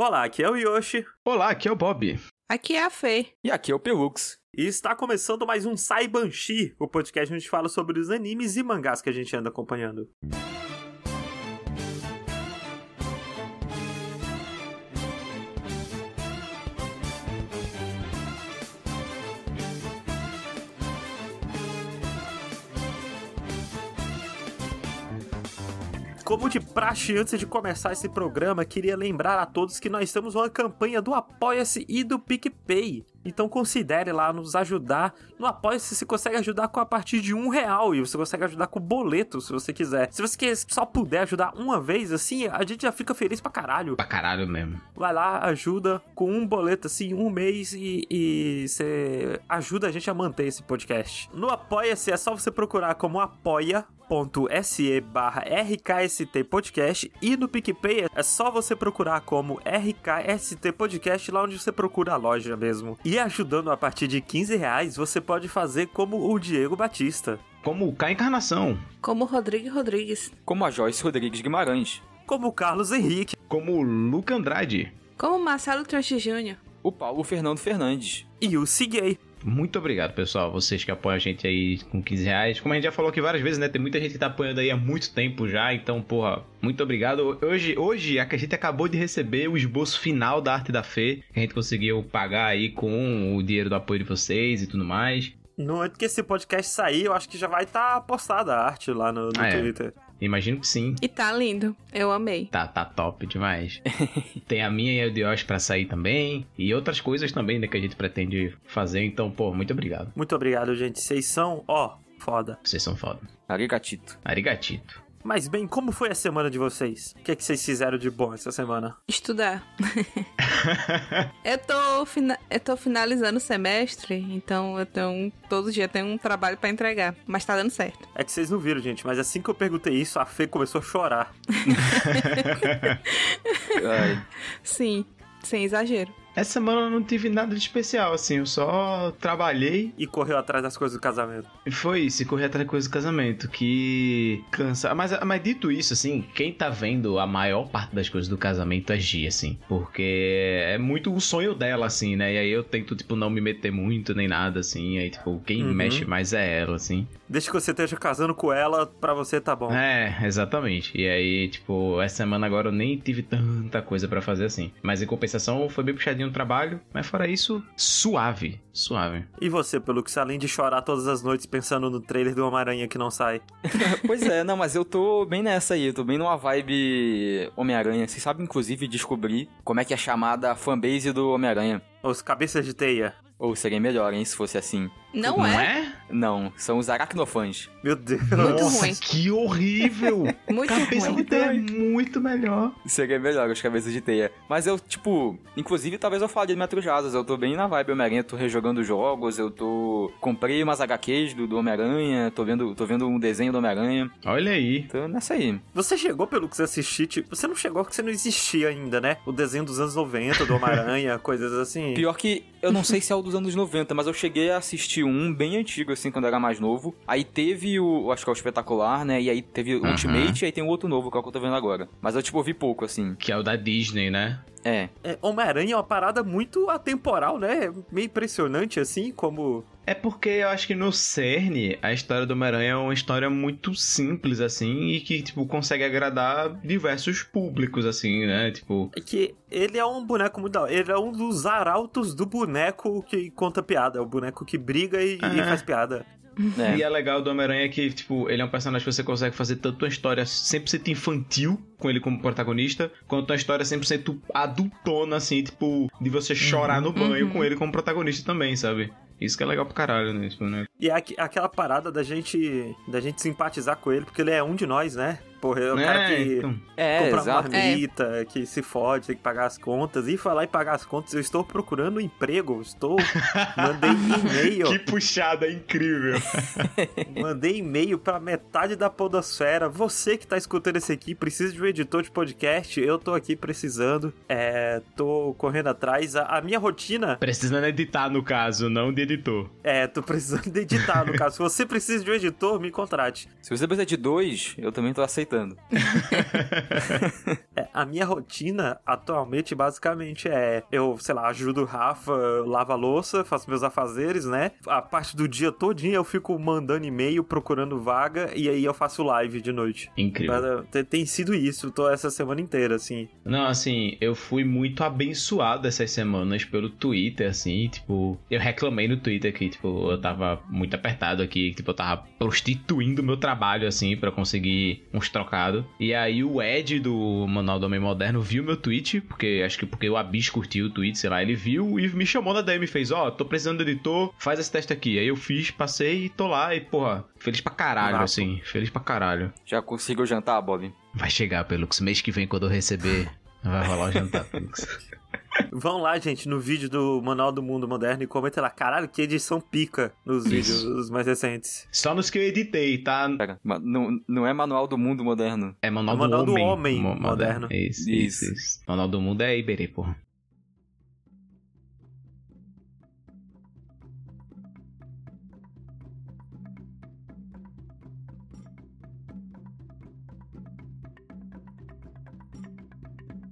Olá, aqui é o Yoshi. Olá, aqui é o Bob. Aqui é a Fê. E aqui é o Pelux. E está começando mais um Saibanshi, o podcast onde a gente fala sobre os animes e mangás que a gente anda acompanhando. Como de praxe, antes de começar esse programa, queria lembrar a todos que nós temos uma campanha do Apoia-se e do PicPay. Então considere lá nos ajudar. No Apoia-se você consegue ajudar com a partir de um real e você consegue ajudar com boleto, se você quiser. Se você só puder ajudar uma vez, assim, a gente já fica feliz pra caralho. Pra caralho mesmo. Vai lá, ajuda com um boleto, assim, um mês e, e você ajuda a gente a manter esse podcast. No Apoia-se é só você procurar como apoia se barra RKST Podcast e no PicPay é só você procurar como RKST Podcast lá onde você procura a loja mesmo. E ajudando a partir de 15 reais, você pode fazer como o Diego Batista. Como o K Encarnação. Como o Rodrigo Rodrigues. Como a Joyce Rodrigues Guimarães. Como o Carlos Henrique. Como o Luca Andrade. Como o Marcelo Tranche Jr. O Paulo Fernando Fernandes. E o Ciguei. Muito obrigado, pessoal. Vocês que apoiam a gente aí com 15 reais. Como a gente já falou aqui várias vezes, né? Tem muita gente que tá apoiando aí há muito tempo já. Então, porra, muito obrigado. Hoje, hoje a gente acabou de receber o esboço final da Arte da Fê. Que a gente conseguiu pagar aí com o dinheiro do apoio de vocês e tudo mais. No antes que esse podcast sair, eu acho que já vai estar tá postada a arte lá no, no Ah, é. Twitter. Imagino que sim. E tá lindo. Eu amei. Tá, tá top demais. Tem a minha e a de Yoshi pra sair também. E outras coisas também, né, que a gente pretende fazer. Então, pô, muito obrigado. Muito obrigado, gente. Vocês são, ó, foda. Vocês são foda. Arigatito. Arigatito. Mas bem, como foi a semana de vocês? O que, é que vocês fizeram de bom essa semana? Estudar. eu, tô fina- eu tô finalizando o semestre, então eu tenho todo dia tenho um trabalho pra entregar. Mas tá dando certo. É que vocês não viram, gente, mas assim que eu perguntei isso, a Fê começou a chorar. Sim, sem exagero. Essa semana eu não tive nada de especial, assim. Eu só trabalhei E correu atrás das coisas do casamento. e foi isso. E corri atrás da coisa do casamento. Que cansa. Mas, mas dito isso, assim, quem tá vendo a maior parte das coisas do casamento é Gia, assim. Porque é muito o sonho dela, assim, né? E aí eu tento, tipo, não me meter muito nem nada, assim. Aí, tipo, quem Uhum. mexe mais é ela, assim. Desde que você esteja casando com ela, pra você tá bom. É, exatamente. E aí, tipo, essa semana agora eu nem tive tanta coisa pra fazer assim. Mas em compensação foi bem puxadinho no trabalho. Mas fora isso, suave. Suave. E você, Pelux, além de chorar todas as noites pensando no trailer do Homem-Aranha que não sai? pois é, não, mas eu tô bem nessa aí, eu tô bem numa vibe Homem-Aranha. Vocês sabem, inclusive, descobrir como é que é chamada a fanbase do Homem-Aranha. Os cabeças de teia. Ou seria melhor, hein, se fosse assim. Não, é? é? Não, são os aracnofãs. Meu Deus. Muito Nossa, ruim. que horrível! Muito Cabeça ruim. de teia é muito melhor. Seria melhor, os cabeças de teia. Mas eu, tipo, inclusive talvez eu fale de Metro Jasas. Eu tô bem na vibe Homem-Aranha, tô rejogando jogos, eu tô. Comprei umas HQs do, do Homem-Aranha, tô vendo, tô vendo um desenho do Homem-Aranha. Olha aí. Tô nessa aí. Você chegou, Pelux, a assistir, tipo, você não chegou porque você não existia ainda, né? O desenho dos anos 90, do Homem-Aranha, coisas assim. Pior que eu não sei se é o dos anos 90, mas eu cheguei a assistir um bem antigo, assim, quando era mais novo. Aí teve o, acho que é o espetacular, né? E aí teve o Aham. Ultimate, e aí tem o outro novo, que é o que eu tô vendo agora. Mas eu, tipo, vi pouco, assim. Que é o da Disney, né? É. É, Homem-Aranha é uma parada muito atemporal, né? É Meio impressionante, assim, como... É porque eu acho que no CERN a história do Homem-Aranha é uma história muito simples, assim, e que, tipo, consegue agradar diversos públicos, assim, né? Tipo, É que ele é um boneco muito. Ele é um dos arautos do boneco que conta piada. É o boneco que briga e, e É. faz piada. É. E é legal do Homem-Aranha que, tipo, ele é um personagem que você consegue fazer tanto uma história 100% infantil, com ele como protagonista, quanto uma história 100% adultona, assim, tipo, de você chorar no banho Uhum. com ele como protagonista também, sabe? Isso que é legal pro caralho, né? Tipo, né? E é aqu- aquela parada da gente da gente simpatizar com ele, porque ele é um de nós, né? Porra, é o cara que então. É, compra exato. marmita, que se fode, tem que pagar as contas. E falar em pagar as contas, eu estou procurando um emprego, estou... Mandei e-mail, Que puxada incrível. mandei e-mail pra metade da podosfera. Você que tá escutando esse aqui, precisa de um editor de podcast, eu tô aqui precisando. É, tô correndo atrás. A, a minha rotina Precisando editar, no caso, não de editor. é, tô precisando de editar, no caso. Se você precisa de um editor, me contrate. Se você precisa de dois, eu também tô aceitando. Aproveitando. É, a minha rotina atualmente basicamente é eu, sei lá, ajudo o Rafa, lavo a louça, faço meus afazeres, né? A parte do dia todinho eu fico mandando e-mail, procurando vaga e aí eu faço live de noite. Incrível. Tem, tem sido isso, tô essa semana inteira, assim. Não, assim, eu fui muito abençoado essas semanas pelo Twitter, assim, tipo, eu reclamei no Twitter que, tipo, eu tava muito apertado aqui, tipo, eu tava prostituindo o meu trabalho, assim, para conseguir uns trocados. E aí o Ed do Manual do Homem Moderno viu meu tweet, porque acho que porque o Abis curtiu o tweet, sei lá, ele viu e me chamou na DM e fez, ó, oh, tô precisando de editor, faz esse teste aqui. Aí eu fiz, passei e tô lá e, porra, feliz pra caralho, Rato. assim, feliz pra caralho. Já conseguiu jantar, Bob? Vai chegar, Pelux, mês que vem quando eu receber, vai rolar o jantar, Pelux. Vão lá, gente, no vídeo do Manual do Mundo Moderno e comenta lá, caralho, que edição pica nos Isso. vídeos mais recentes. Só nos que eu editei, tá? Pera, não, não é Manual do Mundo Moderno. É Manual, é manual do, do, Homem, Homem Moderno. Isso, isso, isso, isso. Manual do Mundo é Iberê, porra.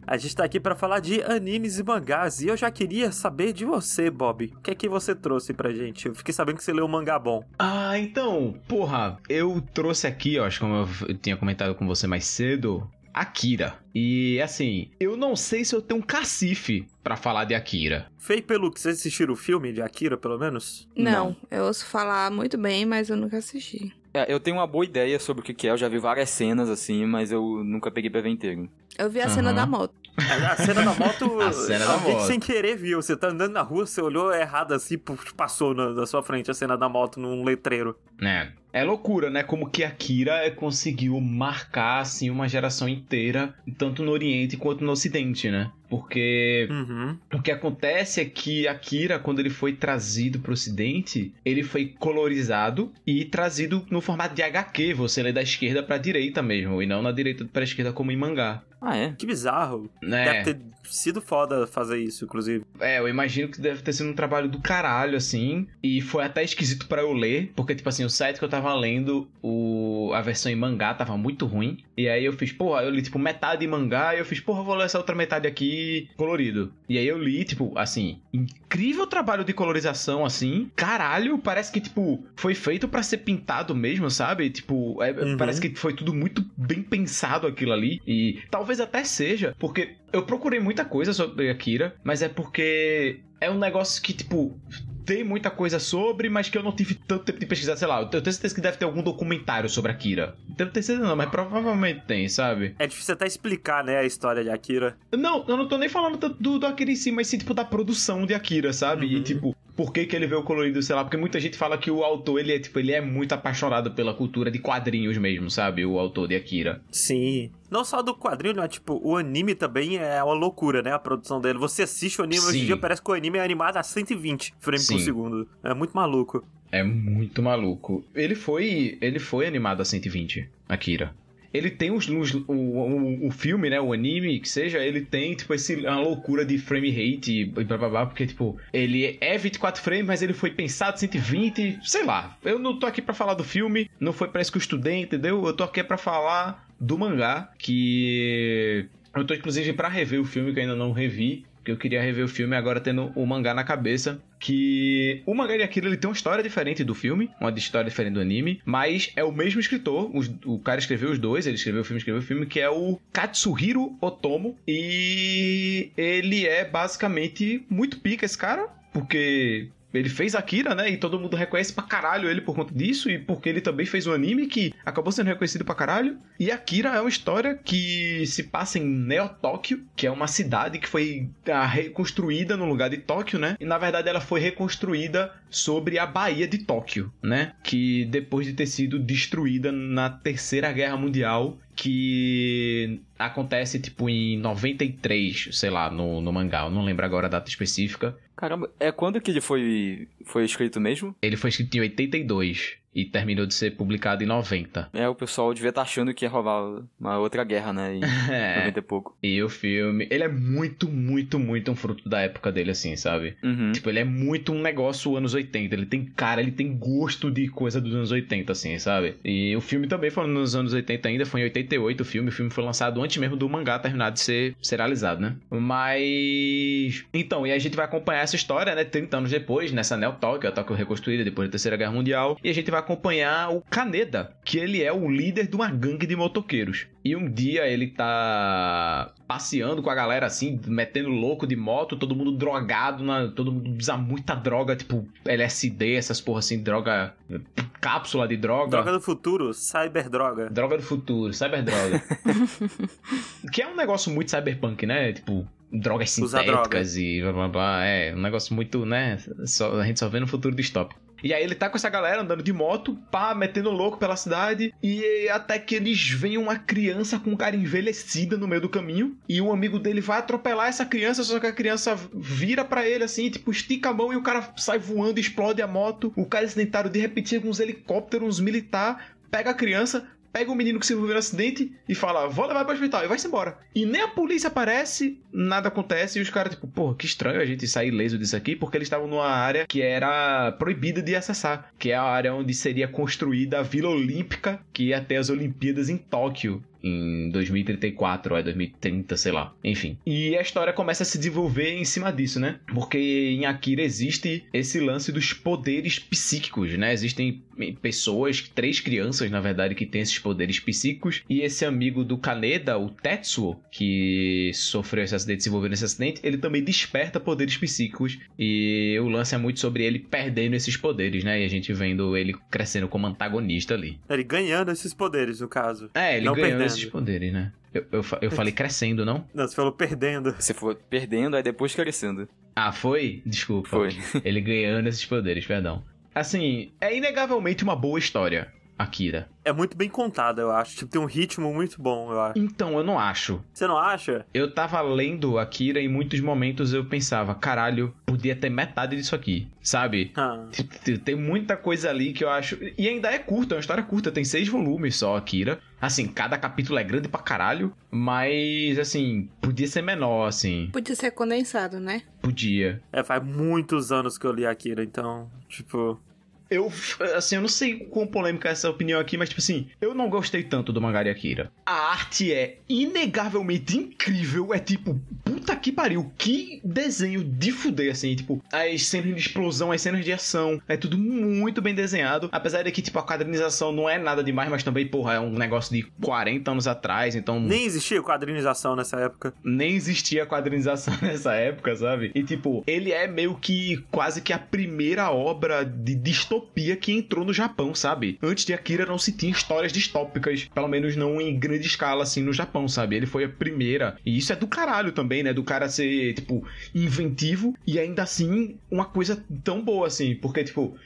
A gente tá aqui para falar de animes e mangás e eu já queria saber de você, Bob. O que é que você trouxe pra gente? Eu fiquei sabendo que você leu um mangá bom. Ah, então, porra, eu trouxe aqui, ó, acho que como eu tinha comentado com você mais cedo, Akira. E assim, eu não sei se eu tenho um cacife para falar de Akira. Fei pelo que vocês assistiram o filme de Akira, pelo menos? Não, não, eu ouço falar muito bem, mas eu nunca assisti. É, eu tenho uma boa ideia sobre o que é, eu já vi várias cenas assim, mas eu nunca peguei pra ver inteiro. Eu vi a uhum. cena da moto. A cena da moto, a cena da moto. sem querer viu. Você tá andando na rua, você olhou errado assim, passou na, na sua frente a cena da moto num letreiro. É. É loucura, né? Como que Akira conseguiu marcar, assim, uma geração inteira, tanto no Oriente quanto no Ocidente, né? Porque uhum. o que acontece é que Akira, quando ele foi trazido para o Ocidente, ele foi colorizado e trazido no formato de HQ. Você lê da esquerda para direita mesmo, e não na direita para esquerda como em mangá. Ah, é? Que bizarro. É. Deve ter sido foda fazer isso, inclusive. É, eu imagino que deve ter sido um trabalho do caralho, assim. E foi até esquisito para eu ler, porque, tipo assim, o site que eu tava lendo, o... a versão em mangá tava muito ruim. E aí eu fiz, porra, eu li, tipo, metade em mangá, e eu fiz, porra, eu vou ler essa outra metade aqui colorido. E aí eu li, tipo, assim, incrível trabalho de colorização, assim. Caralho, parece que, tipo, foi feito para ser pintado mesmo, sabe? Tipo, é, uhum. parece que foi tudo muito bem pensado aquilo ali. E talvez até seja, porque eu procurei muita coisa sobre Akira, mas é porque é um negócio que, tipo, tem muita coisa sobre, mas que eu não tive tanto tempo de pesquisar. Sei lá, eu tenho certeza que deve ter algum documentário sobre Akira. Tenho certeza não, mas provavelmente tem, sabe? É difícil até explicar, né, a história de Akira. Não, eu não tô nem falando do, do Akira em si, mas sim, tipo, da produção de Akira, sabe? Uhum. E, tipo, por que, que ele veio colorido, sei lá, porque muita gente fala que o autor, ele é, tipo, ele é muito apaixonado pela cultura de quadrinhos mesmo, sabe? O autor de Akira. Sim. Não só do quadrinho, né? Tipo, o anime também é uma loucura, né? A produção dele. Você assiste o anime, Sim. hoje em dia parece que o anime é animado a 120 frames por segundo. É muito maluco. É muito maluco. Ele foi, ele foi animado a 120, Akira ele tem os, os o, o, o, filme, né, o anime, que seja, ele tem, tipo, esse, uma loucura de frame rate e blá blá blá, porque, tipo, ele é 24 frames, mas ele foi pensado 120, sei lá. Eu não tô aqui para falar do filme, não foi pra isso que eu estudei, entendeu? Eu tô aqui para falar do mangá, que eu tô inclusive para rever o filme que eu ainda não revi que eu queria rever o filme agora tendo o mangá na cabeça. Que o mangá de Akira ele tem uma história diferente do filme, uma história diferente do anime, mas é o mesmo escritor. o cara escreveu os dois, ele escreveu o filme, escreveu o filme, que é o Katsuhiro Otomo. E ele é basicamente muito pica esse cara, porque ele fez Akira, né? E todo mundo reconhece pra caralho ele por conta disso. E porque ele também fez um anime que acabou sendo reconhecido pra caralho. E Akira é uma história que se passa em Neo-Tóquio, que é uma cidade que foi ah, reconstruída no lugar de Tóquio, né? E na verdade ela foi reconstruída sobre a Baía de Tóquio, né? Que depois de ter sido destruída na Terceira Guerra Mundial que acontece tipo em 93, sei lá, no, no mangá. Eu não lembro agora a data específica. Caramba, é quando que ele foi, foi escrito mesmo? Ele foi escrito em 82. E terminou de ser publicado em 90. É, o pessoal devia estar achando que ia rolar uma outra guerra, né? Em É. 90 e pouco. E o filme, ele é muito, muito, muito um fruto da época dele, assim, sabe? Uhum. Tipo, ele é muito um negócio anos 80. Ele tem cara, ele tem gosto de coisa dos anos 80, assim, sabe? E o filme também foi nos anos 80 ainda, foi em 88 o filme. O filme foi lançado antes mesmo do mangá terminar de ser serializado, né? Mas. Então, e a gente vai acompanhar essa história, né? 30 anos depois, nessa Neo Tóquio, a Tóquio reconstruída depois da Terceira Guerra Mundial. E a gente vai acompanhar o Kaneda, que ele é o líder de uma gangue de motoqueiros. E um dia ele tá passeando com a galera assim, metendo louco de moto, todo mundo drogado, na, todo mundo usa muita droga, tipo LSD, essas porra assim, droga. cápsula de droga. Droga do futuro, cyberdroga. Droga do futuro, cyberdroga. que é um negócio muito cyberpunk, né? Tipo, drogas Usar sintéticas e blá blá blá. É, um negócio muito, né? Só, a gente só vê no futuro distópico. E aí ele tá com essa galera andando de moto, pá, metendo louco pela cidade. E até que eles veem uma criança com um cara envelhecida no meio do caminho. E um amigo dele vai atropelar essa criança, só que a criança vira pra ele assim, tipo, estica a mão e o cara sai voando, explode a moto. O cara acidentado de repetir com uns helicópteros, uns militar, pega a criança, pega o menino que se envolveu no acidente e fala, vou levar para o hospital, e vai-se embora. E nem a polícia aparece, nada acontece, e os caras, tipo, pô, que estranho a gente sair ileso disso aqui, porque eles estavam numa área que era proibida de acessar, que é a área onde seria construída a Vila Olímpica, que ia ter as Olimpíadas em Tóquio. Em 2034 ou é 2030, sei lá. Enfim. E a história começa a se desenvolver em cima disso, né? Porque em Akira existe esse lance dos poderes psíquicos, né? Existem pessoas, três crianças, na verdade, que têm esses poderes psíquicos. E esse amigo do Kaneda, o Tetsuo, que sofreu esse acidente, se envolveu nesse acidente, ele também desperta poderes psíquicos. E o lance é muito sobre ele perdendo esses poderes, né? E a gente vendo ele crescendo como antagonista ali. Ele ganhando esses poderes, no caso. É, ele Não ganhou esses poderes, né? Eu, eu, eu falei crescendo, não? Não, você falou perdendo. Você for perdendo, aí depois crescendo. Ah, foi? Desculpa. Foi. Ele ganhando esses poderes, perdão. Assim, é inegavelmente uma boa história, Akira. É muito bem contada, eu acho. Tipo, tem um ritmo muito bom, eu acho. Então, eu não acho. Você não acha? Eu tava lendo Akira e em muitos momentos eu pensava, caralho, podia ter metade disso aqui, sabe? Ah. T- Tem muita coisa ali que eu acho. E ainda é curta, é uma história curta, tem seis volumes só, Akira. Assim, cada capítulo é grande pra caralho, mas, assim, podia ser menor, assim. Podia ser condensado, né? Podia. É, faz muitos anos que eu li Akira, então, tipo. Eu, assim, eu não sei quão polêmica é essa opinião aqui, mas, tipo assim, eu não gostei tanto do mangá de Akira. A arte é inegavelmente incrível, é tipo, puta que pariu, que desenho de fuder, assim, tipo, as cenas de explosão, as cenas de ação, é tudo muito bem desenhado, apesar de que, tipo, a quadrinização não é nada demais, mas também, porra, é um negócio de 40 anos atrás, então Nem existia quadrinização nessa época. nem existia quadrinização nessa época, sabe? E tipo, ele é meio que quase que a primeira obra de distopia que entrou no Japão, sabe? Antes de Akira não se tinha histórias distópicas, pelo menos não em grande escala assim no Japão, sabe? Ele foi a primeira. E isso é do caralho também, né? Do cara ser, tipo, inventivo e ainda assim uma coisa tão boa assim, porque tipo,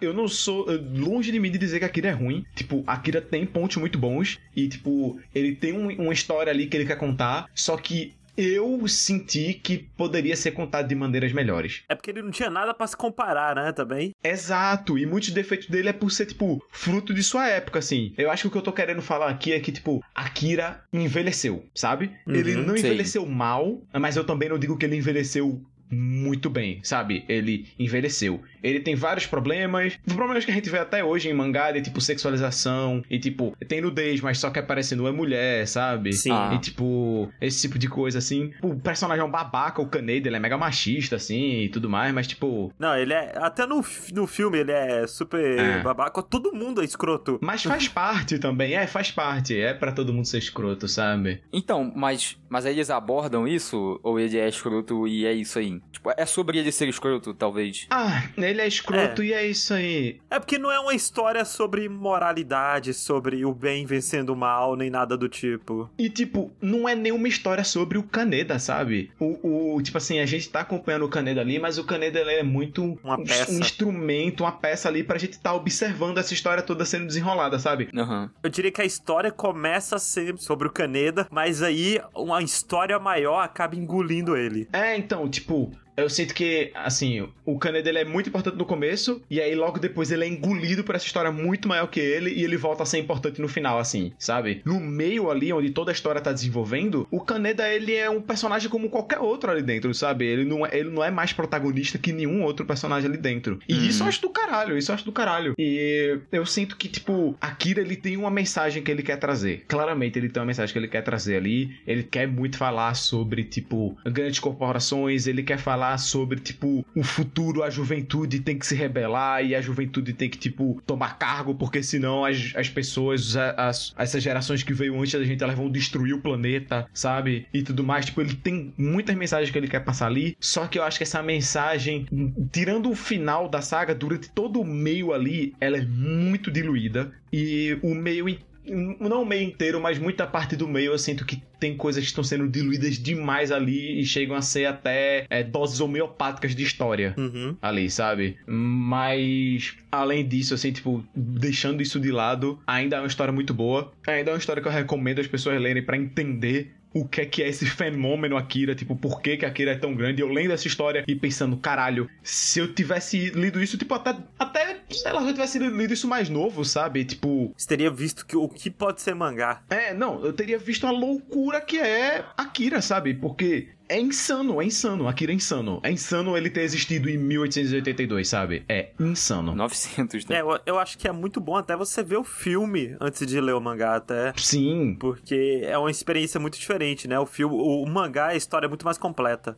eu não sou longe de mim de dizer que Akira é ruim. Tipo, Akira tem pontos muito bons e tipo, ele tem um- uma história ali que ele quer contar, só que eu senti que poderia ser contado de maneiras melhores. É porque ele não tinha nada pra se comparar, né, também. Exato, e muitos defeitos dele é por ser, tipo, fruto de sua época, assim. Eu acho que o que eu tô querendo falar aqui é que, tipo, Akira envelheceu, sabe? Uhum, ele não sei. envelheceu mal, mas eu também não digo que ele envelheceu muito bem, sabe? Ele envelheceu. Ele tem vários problemas, problemas que a gente vê até hoje em mangá, de tipo sexualização, e tipo, tem nudez, mas só que aparecendo é mulher, sabe? Sim. Ah. E tipo, esse tipo de coisa assim. O personagem é um babaca, o Kaneda, ele é mega machista, assim, e tudo mais, mas tipo, Não, ele é. Até no, no filme ele é super É. babaca. Todo mundo é escroto. Mas faz parte também, é, faz parte. É pra todo mundo ser escroto, sabe? Então, mas, mas aí eles abordam isso? Ou ele é escroto e é isso aí? Tipo, é sobre ele ser escroto, talvez. Ah, ele é escroto e é isso aí. É porque não é uma história sobre moralidade, sobre o bem vencendo o mal, nem nada do tipo. E, tipo, não é nenhuma história sobre o Kaneda, sabe? O, o tipo assim, a gente tá acompanhando o Kaneda ali, mas o Kaneda ele é muito Uma um, peça. um instrumento, uma peça ali pra gente tá observando essa história toda sendo desenrolada, sabe? Aham. Eu diria que a história começa a ser sobre o Kaneda, mas aí uma história maior acaba engolindo ele. É, então, tipo, Eu sinto que, assim, o Kaneda ele é muito importante no começo, e aí logo depois ele é engolido por essa história muito maior que ele, e ele volta a ser importante no final, assim, sabe? No meio ali, onde toda a história tá desenvolvendo, o Kaneda ele é um personagem como qualquer outro ali dentro, sabe? Ele não é, ele não é mais protagonista que nenhum outro personagem ali dentro. E Uhum. isso eu acho do caralho, isso eu acho do caralho. E eu sinto que, tipo, Akira ele tem uma mensagem que ele quer trazer. Claramente ele tem uma mensagem que ele quer trazer ali. Ele quer muito falar sobre, tipo, grandes corporações, ele quer falar sobre, tipo, o futuro, a juventude tem que se rebelar e a juventude tem que, tipo, tomar cargo, porque senão as, as pessoas, as, essas gerações que veio antes da gente, elas vão destruir o planeta, sabe? E tudo mais. Tipo, ele tem muitas mensagens que ele quer passar ali, só que eu acho que essa mensagem, tirando o final da saga, durante todo o meio ali, ela é muito diluída. E o meio in- não o meio inteiro, mas muita parte do meio eu sinto que tem coisas que estão sendo diluídas demais ali e chegam a ser até é, doses homeopáticas de história Uhum. ali, sabe? Mas, além disso, assim, tipo, deixando isso de lado, ainda é uma história muito boa. Ainda é uma história que eu recomendo as pessoas lerem pra entender o que é que é esse fenômeno Akira, tipo, por que que Akira é tão grande. Eu lendo essa história e pensando, caralho, se eu tivesse lido isso, tipo, até, até sei lá, se eu tivesse lido isso mais novo, sabe? Tipo, Você teria visto que o que pode ser mangá. é, não, eu teria visto a loucura que é Akira, sabe? Porque é insano, é insano. Akira é insano. É insano ele ter existido em 1882, sabe? É insano. 900, né? É, eu, eu acho que é muito bom até você ver o filme antes de ler o mangá, até. Sim. Porque é uma experiência muito diferente, né? O filme, o, o mangá, a história é muito mais completa.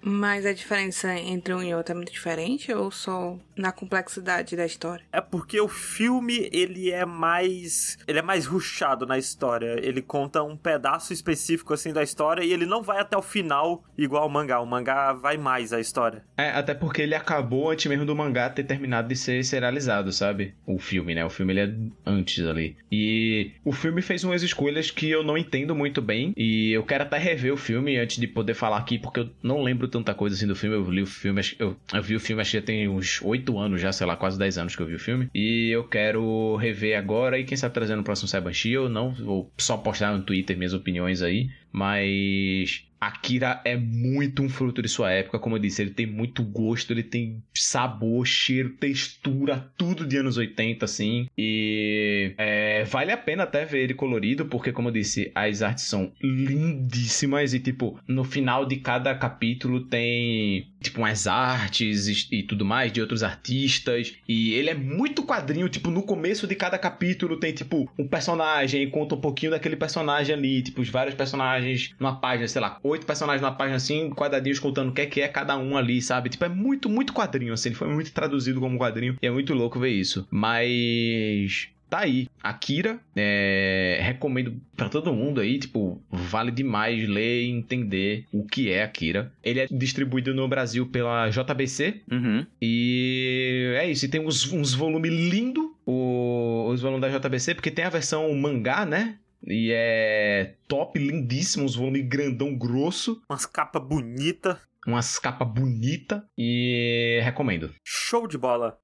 Mas a diferença entre um e outro é muito diferente ou só na complexidade da história? É porque o filme, ele é mais. Ele é mais ruchado na história. Ele conta um pedaço específico, assim, da história e ele não vai até o final igual o mangá. O mangá vai mais a história. É, até porque ele acabou antes mesmo do mangá ter terminado de ser serializado, sabe? O filme, né? O filme ele é antes ali. E o filme fez umas escolhas que eu não entendo muito bem. E eu quero até rever o filme antes de poder falar aqui, porque eu não lembro tanta coisa assim do filme. Eu li o filme, eu, eu vi o filme acho que já tem uns 8 anos já, sei lá, quase 10 anos que eu vi o filme. E eu quero rever agora e quem sabe trazer no próximo Cybanshi ou não. Vou só postar no Twitter minhas opiniões aí. Mas Akira é muito um fruto de sua época, como eu disse, ele tem muito gosto, ele tem sabor, cheiro, textura, tudo de anos 80, assim. E é, vale a pena até ver ele colorido, porque, como eu disse, as artes são lindíssimas e, tipo, no final de cada capítulo tem, tipo, umas artes e, e tudo mais de outros artistas. E ele é muito quadrinho, tipo, no começo de cada capítulo tem, tipo, um personagem conta um pouquinho daquele personagem ali, tipo, os vários personagens numa página, sei lá, oito personagens numa página assim, quadradinhos contando o que é que é cada um ali, sabe? Tipo, é muito, muito quadrinho, assim, ele foi muito traduzido como quadrinho e é muito louco ver isso. Mas. Tá aí, Akira, é, recomendo pra todo mundo aí, tipo, vale demais ler e entender o que é Akira. Ele é distribuído no Brasil pela JBC Uhum. e é isso, e tem uns, uns volumes lindos, os volumes da JBC, porque tem a versão mangá, né? E é top, lindíssimo, uns volumes grandão, grosso, Umas capas bonitas. umas capas bonitas e recomendo. Show de bola.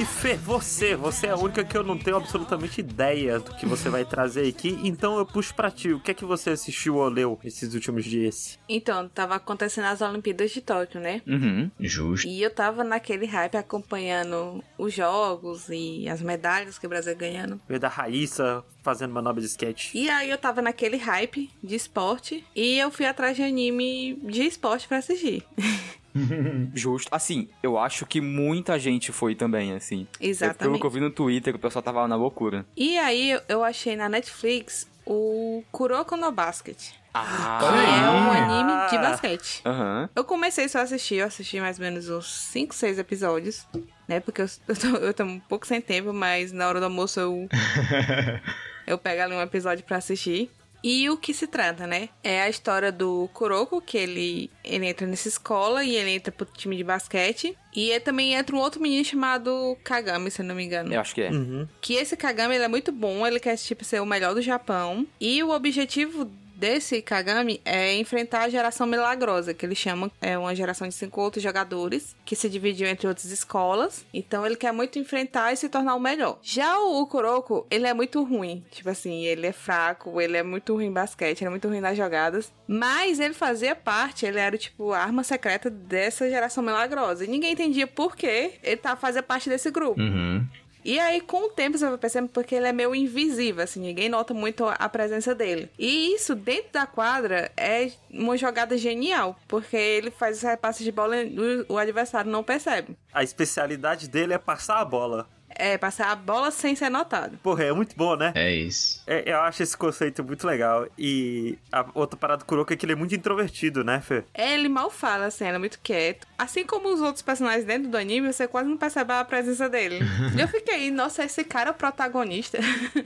E Fê, você, você é a única que eu não tenho absolutamente ideia do que você vai trazer aqui, então eu puxo pra ti. O que é que você assistiu ou leu esses últimos dias? Então, tava acontecendo as Olimpíadas de Tóquio, né? Uhum. Justo. E eu tava naquele hype acompanhando os jogos e as medalhas que o Brasil ganhando. Veio da Raíssa fazendo manobra de skate. E aí eu tava naquele hype de esporte e eu fui atrás de anime de esporte pra assistir. Justo. Assim, eu acho que muita gente foi também, assim. É, Pelo Exatamente. que eu vi no Twitter, o pessoal tava na loucura. E aí eu- eu achei na Netflix o Kuroko no Basket. Que Ah! é um anime de basquete. Aham. Eu comecei só a assistir, eu assisti mais ou menos uns 5, 6 episódios, né? Porque eu, eu, tô, eu tô um pouco sem tempo, mas na hora do almoço eu, eu pego ali um episódio pra assistir. E o que se trata, né? É a história do Kuroko, que ele, ele entra nessa escola e ele entra pro time de basquete. E ele também entra um outro menino chamado Kagami, se eu não me engano. Eu acho que é. Uhum. Que esse Kagami, ele é muito bom, ele quer, tipo, ser o melhor do Japão. E o objetivo desse Kagami é enfrentar a geração milagrosa, que ele chama é uma geração de cinco outros jogadores que se dividiu entre outras escolas. Então ele quer muito enfrentar e se tornar o melhor. Já o Kuroko, ele é muito ruim. Tipo assim, ele é fraco, ele é muito ruim em basquete, ele é muito ruim nas jogadas. Mas ele fazia parte, ele era tipo a arma secreta dessa geração milagrosa. E ninguém entendia por que ele tá, fazia parte desse grupo. Uhum. E aí, com o tempo, você vai percebendo porque ele é meio invisível, assim, ninguém nota muito a presença dele. E isso, dentro da quadra, é uma jogada genial, porque ele faz os repasses de bola e o- adversário não percebe. A especialidade dele é passar a bola. É, passar a bola sem ser notado. Porra, é muito bom, né? É isso. É, eu acho esse conceito muito legal. E a outra parada do Kuroko é que ele é muito introvertido, né, Fê? É, ele mal fala, assim, ele é muito quieto. Assim como os outros personagens dentro do anime, você quase não percebe a presença dele. Eu fiquei, nossa, esse cara é o protagonista.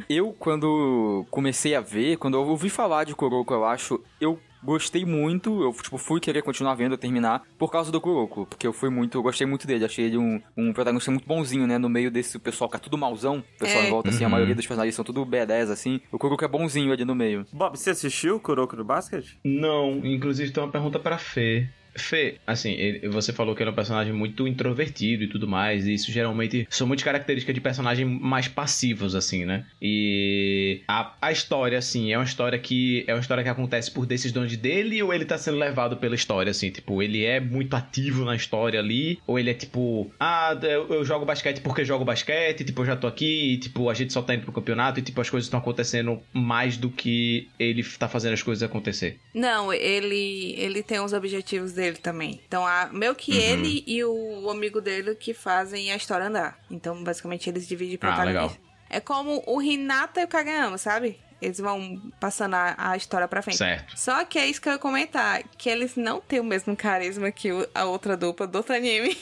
Eu, quando comecei a ver, quando eu ouvi falar de Kuroko, eu acho, eu gostei muito, eu tipo, fui querer continuar vendo, terminar, por causa do Kuroko, porque eu fui muito, eu gostei muito dele, achei ele um, um protagonista muito bonzinho, né, no meio desse pessoal que é tudo mauzão, o pessoal É. em volta, assim, a Uhum. maioria dos personagens são tudo B10, assim, o Kuroko é bonzinho ali no meio. Bob, você assistiu o Kuroko no basquete? Não, inclusive tem uma pergunta pra Fê. Fê, assim, você falou que ele é um personagem muito introvertido e tudo mais, e isso geralmente são muito características de personagens mais passivos, assim, né? E a, a história, assim, é uma história que é uma história que acontece por decisões dele ou ele tá sendo levado pela história, assim, tipo, ele é muito ativo na história ali, ou ele é tipo, ah, eu, eu jogo basquete porque jogo basquete, tipo, eu já tô aqui, e tipo, a gente só tá indo pro campeonato e tipo, as coisas estão acontecendo mais do que ele tá fazendo as coisas acontecer. Não, ele ele tem os objetivos dele também. Então, a, meio que Uhum. ele e o amigo dele que fazem a história andar. Então, basicamente, eles dividem Ah, protagonismo. legal. É como o Hinata e o Kageyama, sabe? Eles vão passando a, a história pra frente. Certo. Só que é isso que eu ia comentar, que eles não têm o mesmo carisma que o- a outra dupla do outro anime.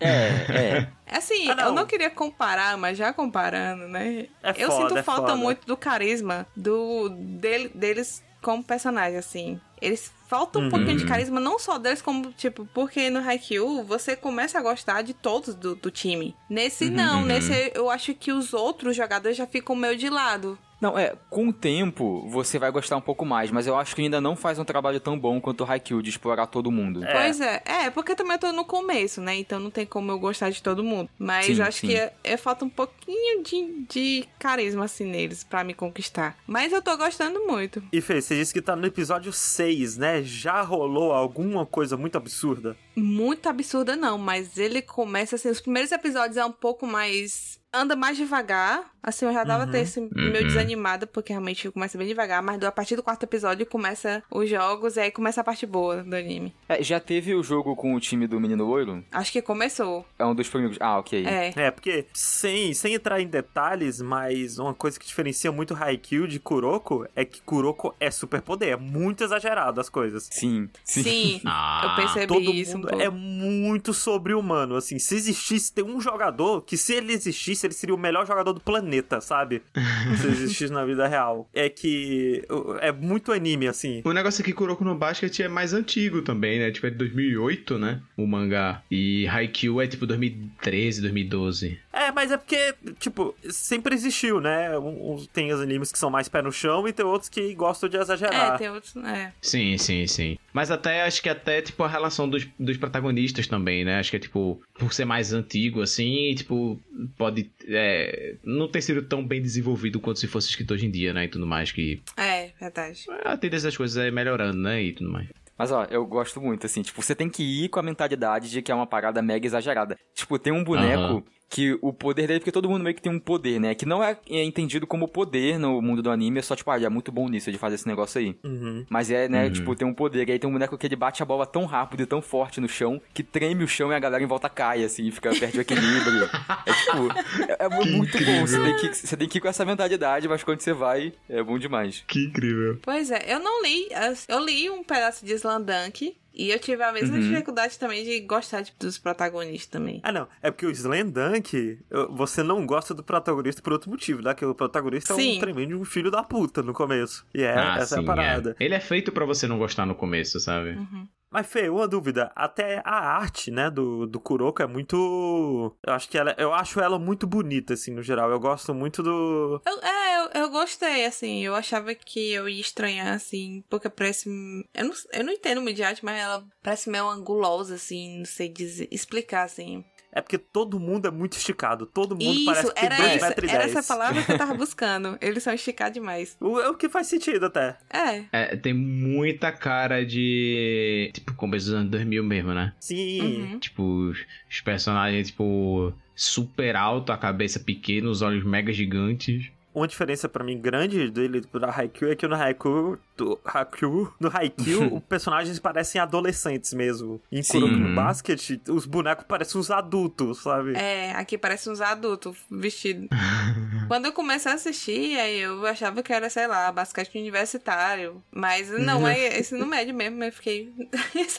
É, é. Assim, Ah, não. eu não queria comparar, mas já comparando, né? É eu foda, sinto é falta foda. muito do carisma do dele- deles como personagem, assim. Eles faltam um Uhum. pouquinho de carisma, não só deles, como, tipo, porque no Haikyuu você começa a gostar de todos do, do time. Nesse, não. uhum. Nesse, eu acho que os outros jogadores já ficam meio de lado. Não, é, com o tempo você vai gostar um pouco mais, mas eu acho que ainda não faz um trabalho tão bom quanto o Haikyuu de explorar todo mundo. É. Pois é. É, porque também eu tô no começo, né? Então não tem como eu gostar de todo mundo. Mas Sim, eu acho sim. que é, é falta um pouquinho de, de carisma, assim, neles pra me conquistar. Mas eu tô gostando muito. E Fê, você disse que tá no episódio 6, né? Já rolou alguma coisa muito absurda? Muito absurda, não, mas ele começa assim. Os primeiros episódios é um pouco mais. Anda mais devagar. Assim, eu já tava Uhum. até assim, meio desanimada, porque realmente começa bem devagar. Mas a partir do quarto episódio começa os jogos e aí começa a parte boa do anime. É, já teve o jogo com o time do Menino Loiro? Acho que começou. É um dos primeiros. Ah, ok. É. É, porque sem, sem entrar em detalhes, mas uma coisa que diferencia muito Haikyuu de Kuroko é que Kuroko é superpoder, é muito exagerado as coisas. Sim, sim. Sim, Ah, eu percebi Todo isso um mundo pouco. é muito sobre-humano, assim, se existisse, tem um jogador que se ele existisse, ele seria o melhor jogador do planeta, sabe? se existisse na vida real. É que é muito anime, assim. O negócio é que Kuroko no Basket é mais antigo também, né? Tipo, é de 2008, né? O mangá. E Haikyuu é tipo 2013, 2012. É, mas é porque, tipo, sempre existiu, né? Um- um- tem os animes que são mais pé no chão e tem outros que gostam de exagerar. É, tem outros. É. Sim, sim, sim. Mas até, acho que até, tipo, a relação dos, dos protagonistas também, né? Acho que é, tipo, por ser mais antigo, assim, tipo, pode é, não ter sido tão bem desenvolvido quanto se fosse escrito hoje em dia, né? E tudo mais, que É, verdade. a tendência das coisas é melhorando, né? E tudo mais. Mas ó, eu gosto muito, assim, tipo, você tem que ir com a mentalidade de que é uma parada mega exagerada. Tipo, tem um boneco Aham. Que o poder dele, porque todo mundo meio que tem um poder, né? Que não é, é entendido como poder no mundo do anime, é só, tipo, ah, ele é muito bom nisso, de fazer esse negócio aí. Uhum. Mas é, né, Uhum. tipo, tem um poder. E aí tem um boneco que ele bate a bola tão rápido e tão forte no chão que treme o chão e a galera em volta cai, assim, e fica perto do equilíbrio. é tipo, é, é muito bom. Você tem, que, você tem que ir com essa mentalidade, mas quando você vai, é bom demais. Que incrível. Pois é, eu não li. Eu li um pedaço de Slandunk, E eu tive a mesma Uhum. dificuldade também de gostar de- dos protagonistas também. Ah, não. É porque o Slam Dunk, eu- você não gosta do protagonista por outro motivo, né? Que o protagonista é Sim. um tremendo filho da puta no começo. E é, ah, essa é sim, a parada. Ele é feito pra você não gostar no começo, sabe? Uhum. Mas, Fê, uma dúvida. Até a arte, né, do, do Kuroko é muito... Eu acho que ela... Eu acho ela muito bonita, assim, no geral. Eu gosto muito do... Eu, é, eu, eu gostei, assim. Eu achava que eu ia estranhar, assim, porque parece. Eu não, eu não entendo muito de arte, mas ela parece meio angulosa, assim, não sei dizer, explicar, assim. É porque todo mundo é muito esticado. Todo mundo Isso, parece que tem era 2 isso. metros Era 10. essa palavra que eu tava buscando. Eles são esticados demais. O, é o que faz sentido até. É. É, tem muita cara de. Tipo, começo dos anos 2000 mesmo, né? Sim. Uhum. Tipo, os, os personagens, tipo, super alto, a cabeça pequena, os olhos mega gigantes. Uma diferença pra mim grande dele pra Haikyuu é que no Haikyuu, do Haikyuu no Haikyuu, os personagens parecem adolescentes mesmo. Em Sim. Kuroko no Uhum. Basket, os bonecos parecem uns adultos, sabe? É, aqui parece uns adultos vestidos. Quando eu comecei a assistir, aí eu achava que era, sei lá, basquete universitário. Mas não, é ensino médio mesmo. Eu fiquei.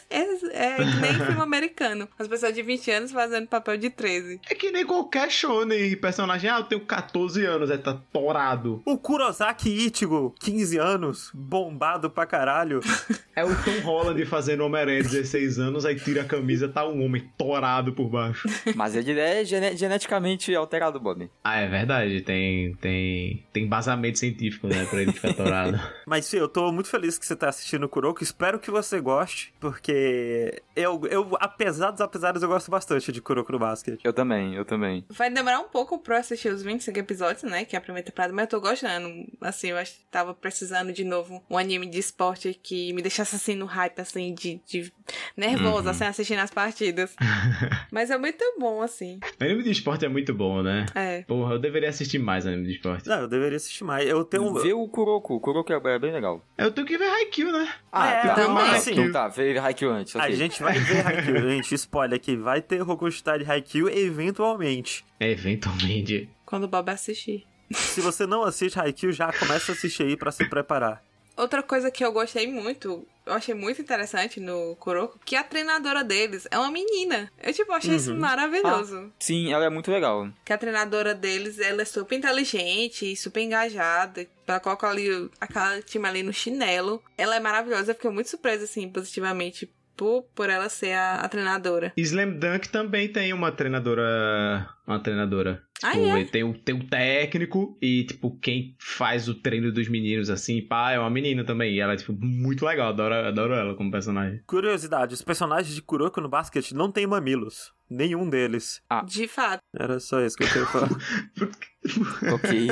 é, é que nem filme americano. As pessoas de 20 anos fazendo papel de 13. É que nem qualquer shonen personagem. Ah, eu tenho 14 anos, aí tá torado. O Kurosaki Ichigo, 15 anos, bombado pra caralho. É o Tom Holland fazendo Homem-Aranha 16 anos, aí tira a camisa, tá um homem torado por baixo. Mas ele é gene- geneticamente alterado, Bob. Ah, é verdade, tem, tem, tem embasamento científico, né, pra ele ficar torado. Mas, Fê, eu tô muito feliz que você tá assistindo o Kuroko. Espero que você goste, porque eu, eu apesar dos apesares, eu gosto bastante de Kuroko no Basket. Eu também, eu também. Vai demorar um pouco pra eu assistir os 25 episódios, né? Que é a primeira temporada, mas eu tô gostando. Assim, eu acho que tava precisando de novo um anime de esporte que me deixasse assim no hype, assim, de, de nervosa, Uhum. assim, assistindo as partidas. mas é muito bom, assim. anime de esporte é muito bom, né? É. Porra, eu deveria assistir mais anime de esporte. Não, eu deveria assistir mais. Eu tenho um... Vê o Kuroko. O Kuroko é, é bem legal. Eu tenho que ver Haikyuu, né? Ah, é, tá. também. Ah, Sim. então tá, vê Haikyuu antes. A ok. gente vai ver Haikyuu, gente, spoiler aqui, vai ter Rokustar de Haikyuu eventualmente. Eventualmente. Quando o Bob assistir. Se você não assiste Haikyuu, já começa a assistir aí pra se preparar. Outra coisa que eu gostei muito, eu achei muito interessante no Kuroko, que a treinadora deles é uma menina. Eu, tipo, achei isso Uhum. maravilhoso. Sim, ela é muito legal. Que a treinadora deles, ela é super inteligente e super engajada. Ela coloca ali o- aquela time ali no chinelo. Ela é maravilhosa. Eu fiquei muito surpresa, assim, positivamente, por, por ela ser a, a treinadora. Slam Dunk também tem uma treinadora. Uma treinadora. Ah, Tipo, é? ele tem, o, tem o técnico e, tipo, quem faz o treino dos meninos assim, pá, é uma menina também. E ela é, tipo, muito legal. Adoro, adoro ela como personagem. Curiosidade, os personagens de Kuroko no Basket não têm mamilos. Nenhum deles. Ah. De fato. Era só isso que eu queria falar. Ok.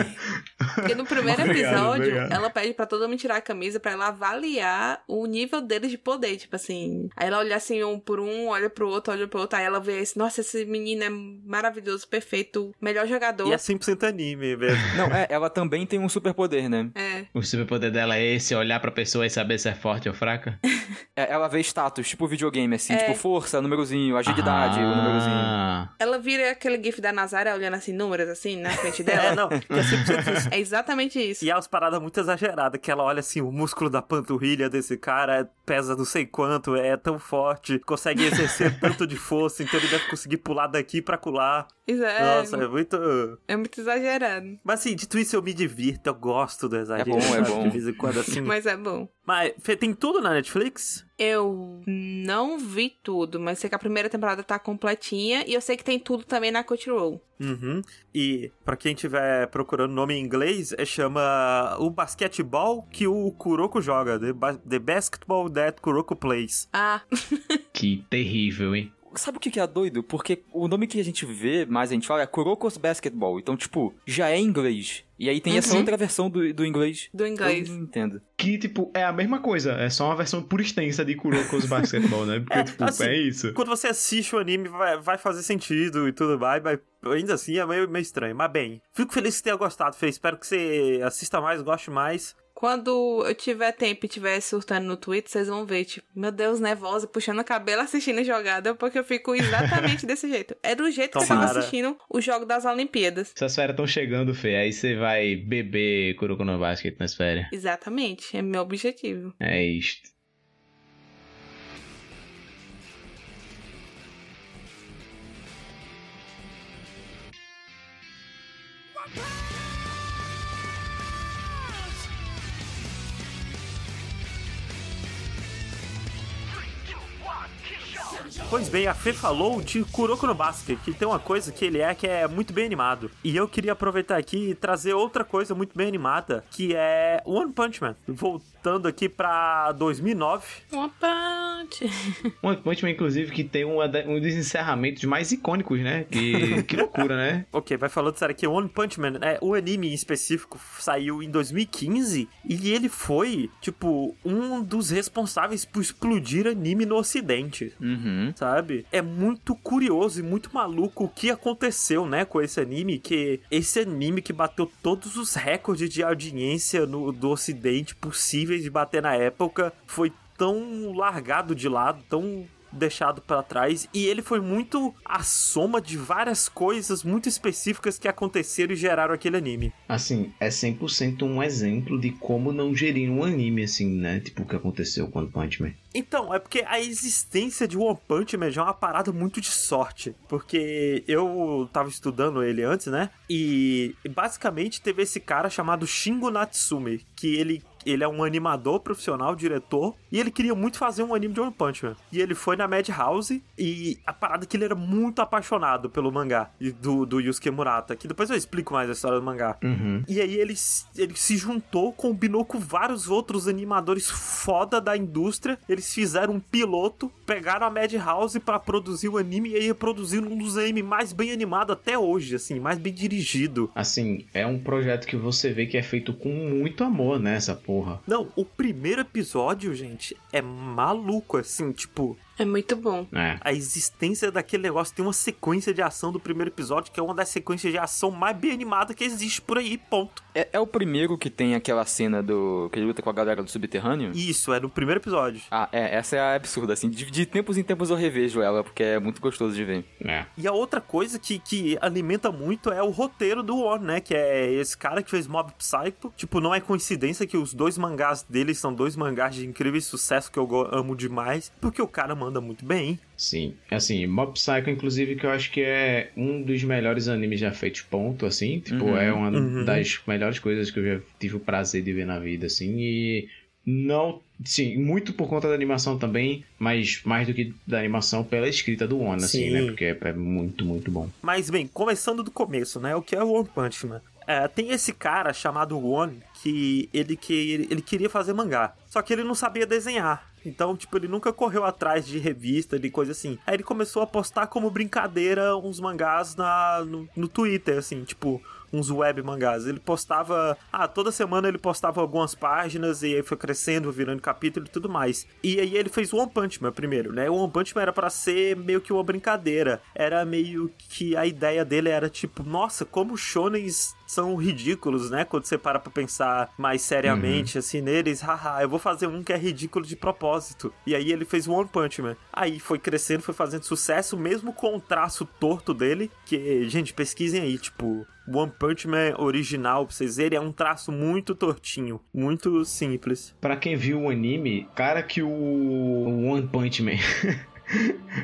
Porque no primeiro Obrigado, episódio, obrigado. ela pede pra todo mundo tirar a camisa pra ela avaliar o nível deles de poder. Tipo assim. Aí ela olha assim um por um, olha pro outro, olha pro outro. Aí ela vê esse, nossa, esse menino é maravilhoso, perfeito, melhor jogador. e é 100% anime mesmo. Não, é, ela também tem um superpoder, né? É. O superpoder dela é esse, olhar pra pessoa e saber se é forte ou fraca? É, ela vê status, tipo videogame, assim, É. tipo força, númerozinho, agilidade, o númerozinho. Ah, Ela vira aquele gif da Nazaré olhando assim, números assim, na frente É, dela. não, é 100% isso. É exatamente isso. E é umas paradas muito exageradas, que ela olha assim, o músculo da panturrilha desse cara pesa não sei quanto, é tão forte, consegue exercer tanto de força, então ele deve conseguir pular daqui pra colar. Isso é, Nossa, é muito... é muito exagerado. Mas assim, dito isso, eu me divirto, eu gosto do exagero. É bom, é bom. De vez em quando, assim. Mas é bom. Mas, Fê, tem tudo na Netflix? Eu não vi tudo, mas sei que a primeira temporada tá completinha e eu sei que tem tudo também na Crunchyroll. Uhum. E pra quem tiver procurando nome em inglês, é chama o basquetebol que o Kuroko joga, The, Ba- the Basketball That Kuroko Plays. Ah, que terrível, hein? Sabe o que que é doido? Porque o nome que a gente vê, mais a gente fala, é Kurokos Basketball. Então, tipo, já é em inglês. E aí tem essa Uhum. outra versão do, do inglês. do inglês. Eu não entendo. Que, tipo, é a mesma coisa, é só uma versão por extensa de Kuroko's Basketball, né? Porque, É, tipo, assim, é isso. Quando você assiste o anime, vai, vai fazer sentido e tudo mais, mas ainda assim é meio, meio estranho. Mas bem, fico feliz que você tenha gostado, Fê. Espero que você assista mais, goste mais. Quando eu tiver tempo e estiver surtando no Twitter, vocês vão ver, tipo, meu Deus, nervosa, puxando o cabelo, assistindo a jogada, porque eu fico exatamente desse jeito. É do jeito que eu tava Tomara. assistindo o jogo das Olimpíadas. Essas férias estão chegando, Fê. Aí você vai beber Kuroko no Basket nas férias. Exatamente, é meu objetivo. É isto. Pois bem, a Fê falou de Kuroko no Basket, que tem uma coisa que ele é que é muito bem animado. E eu queria aproveitar aqui e trazer outra coisa muito bem animada, que é One Punch Man. Voltando aqui pra 2009. Uma punch. One Punch Man, inclusive, que tem uma um dos encerramentos mais icônicos, né? Que, que loucura, né? Ok, vai falando sério aqui, One Punch Man, é, o anime em específico saiu em 2015 e ele foi, tipo, um dos responsáveis por explodir anime no ocidente. Uhum. sabe? É muito curioso e muito maluco o que aconteceu, né, com esse anime, que esse anime que bateu todos os recordes de audiência no, do ocidente possíveis de bater na época, foi tão largado de lado, tão deixado pra trás e ele foi muito a soma de várias coisas muito específicas que aconteceram e geraram aquele anime. Assim, é 100% um exemplo de como não gerir um anime, assim, né? Tipo o que aconteceu com One Punch Man. Então, é porque a existência de One Punch Man já é uma parada muito de sorte. Porque eu tava estudando ele antes, né? E basicamente teve esse cara chamado Shingo Natsume, que ele. Ele é um animador profissional, diretor, e ele queria muito fazer um anime de One Punch Man. E ele foi na Madhouse e a parada é que ele era muito apaixonado pelo mangá e do, do Yusuke Murata, que depois eu explico mais a história do mangá. Uhum. E aí ele, ele se juntou, combinou com vários outros animadores foda da indústria. Eles fizeram um piloto, pegaram a Madhouse pra produzir o anime e aí reproduziram um dos animes mais bem animados até hoje, assim, mais bem dirigido. Assim, é um projeto que você vê que é feito com muito amor, né? Essa porra. Não, o primeiro episódio, gente, é maluco, assim, tipo, É muito bom. É. a existência daquele negócio tem uma sequência de ação do primeiro episódio que é uma das sequências de ação mais bem animada que existe por aí, ponto. É, é o primeiro que tem aquela cena do. que ele luta com a galera do subterrâneo? Isso, é no primeiro episódio. Ah, é, essa é a absurda, assim. De, de tempos em tempos eu revejo ela, porque é muito gostoso de ver. É. E a outra coisa que, que alimenta muito é o roteiro do One, né? Que é esse cara que fez Mob Psycho. Tipo, não é coincidência que os dois mangás dele são dois mangás de incrível sucesso que eu amo demais. Porque o cara manda muito bem. Sim. Assim, Mob Psycho, inclusive, que eu acho que é um dos melhores animes já feitos, ponto, assim. Tipo, Uhum. é uma Uhum. das melhores coisas que eu já tive o prazer de ver na vida, assim. E não. Sim, muito por conta da animação também, mas mais do que da animação pela escrita do One, assim, Sim. né? Porque é, é muito, muito bom. Mas bem, começando do começo, né? O que é o One Punch Man? É, tem esse cara chamado One que ele, que ele queria fazer mangá, só que ele não sabia desenhar. Então, tipo, ele nunca correu atrás de revista, de coisa assim. Aí ele começou a postar como brincadeira uns mangás na, no, no Twitter, assim, tipo, uns web mangás. Ele postava. Ah, toda semana ele postava algumas páginas e aí foi crescendo, virando capítulo e tudo mais. E aí ele fez One Punch Man primeiro, né? O One Punch Man era pra ser meio que uma brincadeira. Era meio que a ideia dele era tipo, nossa, como shonens são ridículos, né? Quando você para pra pensar mais seriamente, assim, neles, haha, eu vou fazer um que é ridículo de propósito. E aí ele fez One Punch Man. Aí foi crescendo, foi fazendo sucesso, mesmo com o traço torto dele, que, gente, pesquisem aí, tipo, One Punch Man original, pra vocês verem, é um traço muito tortinho, muito simples. Pra quem viu o anime, cara que o o One Punch Man.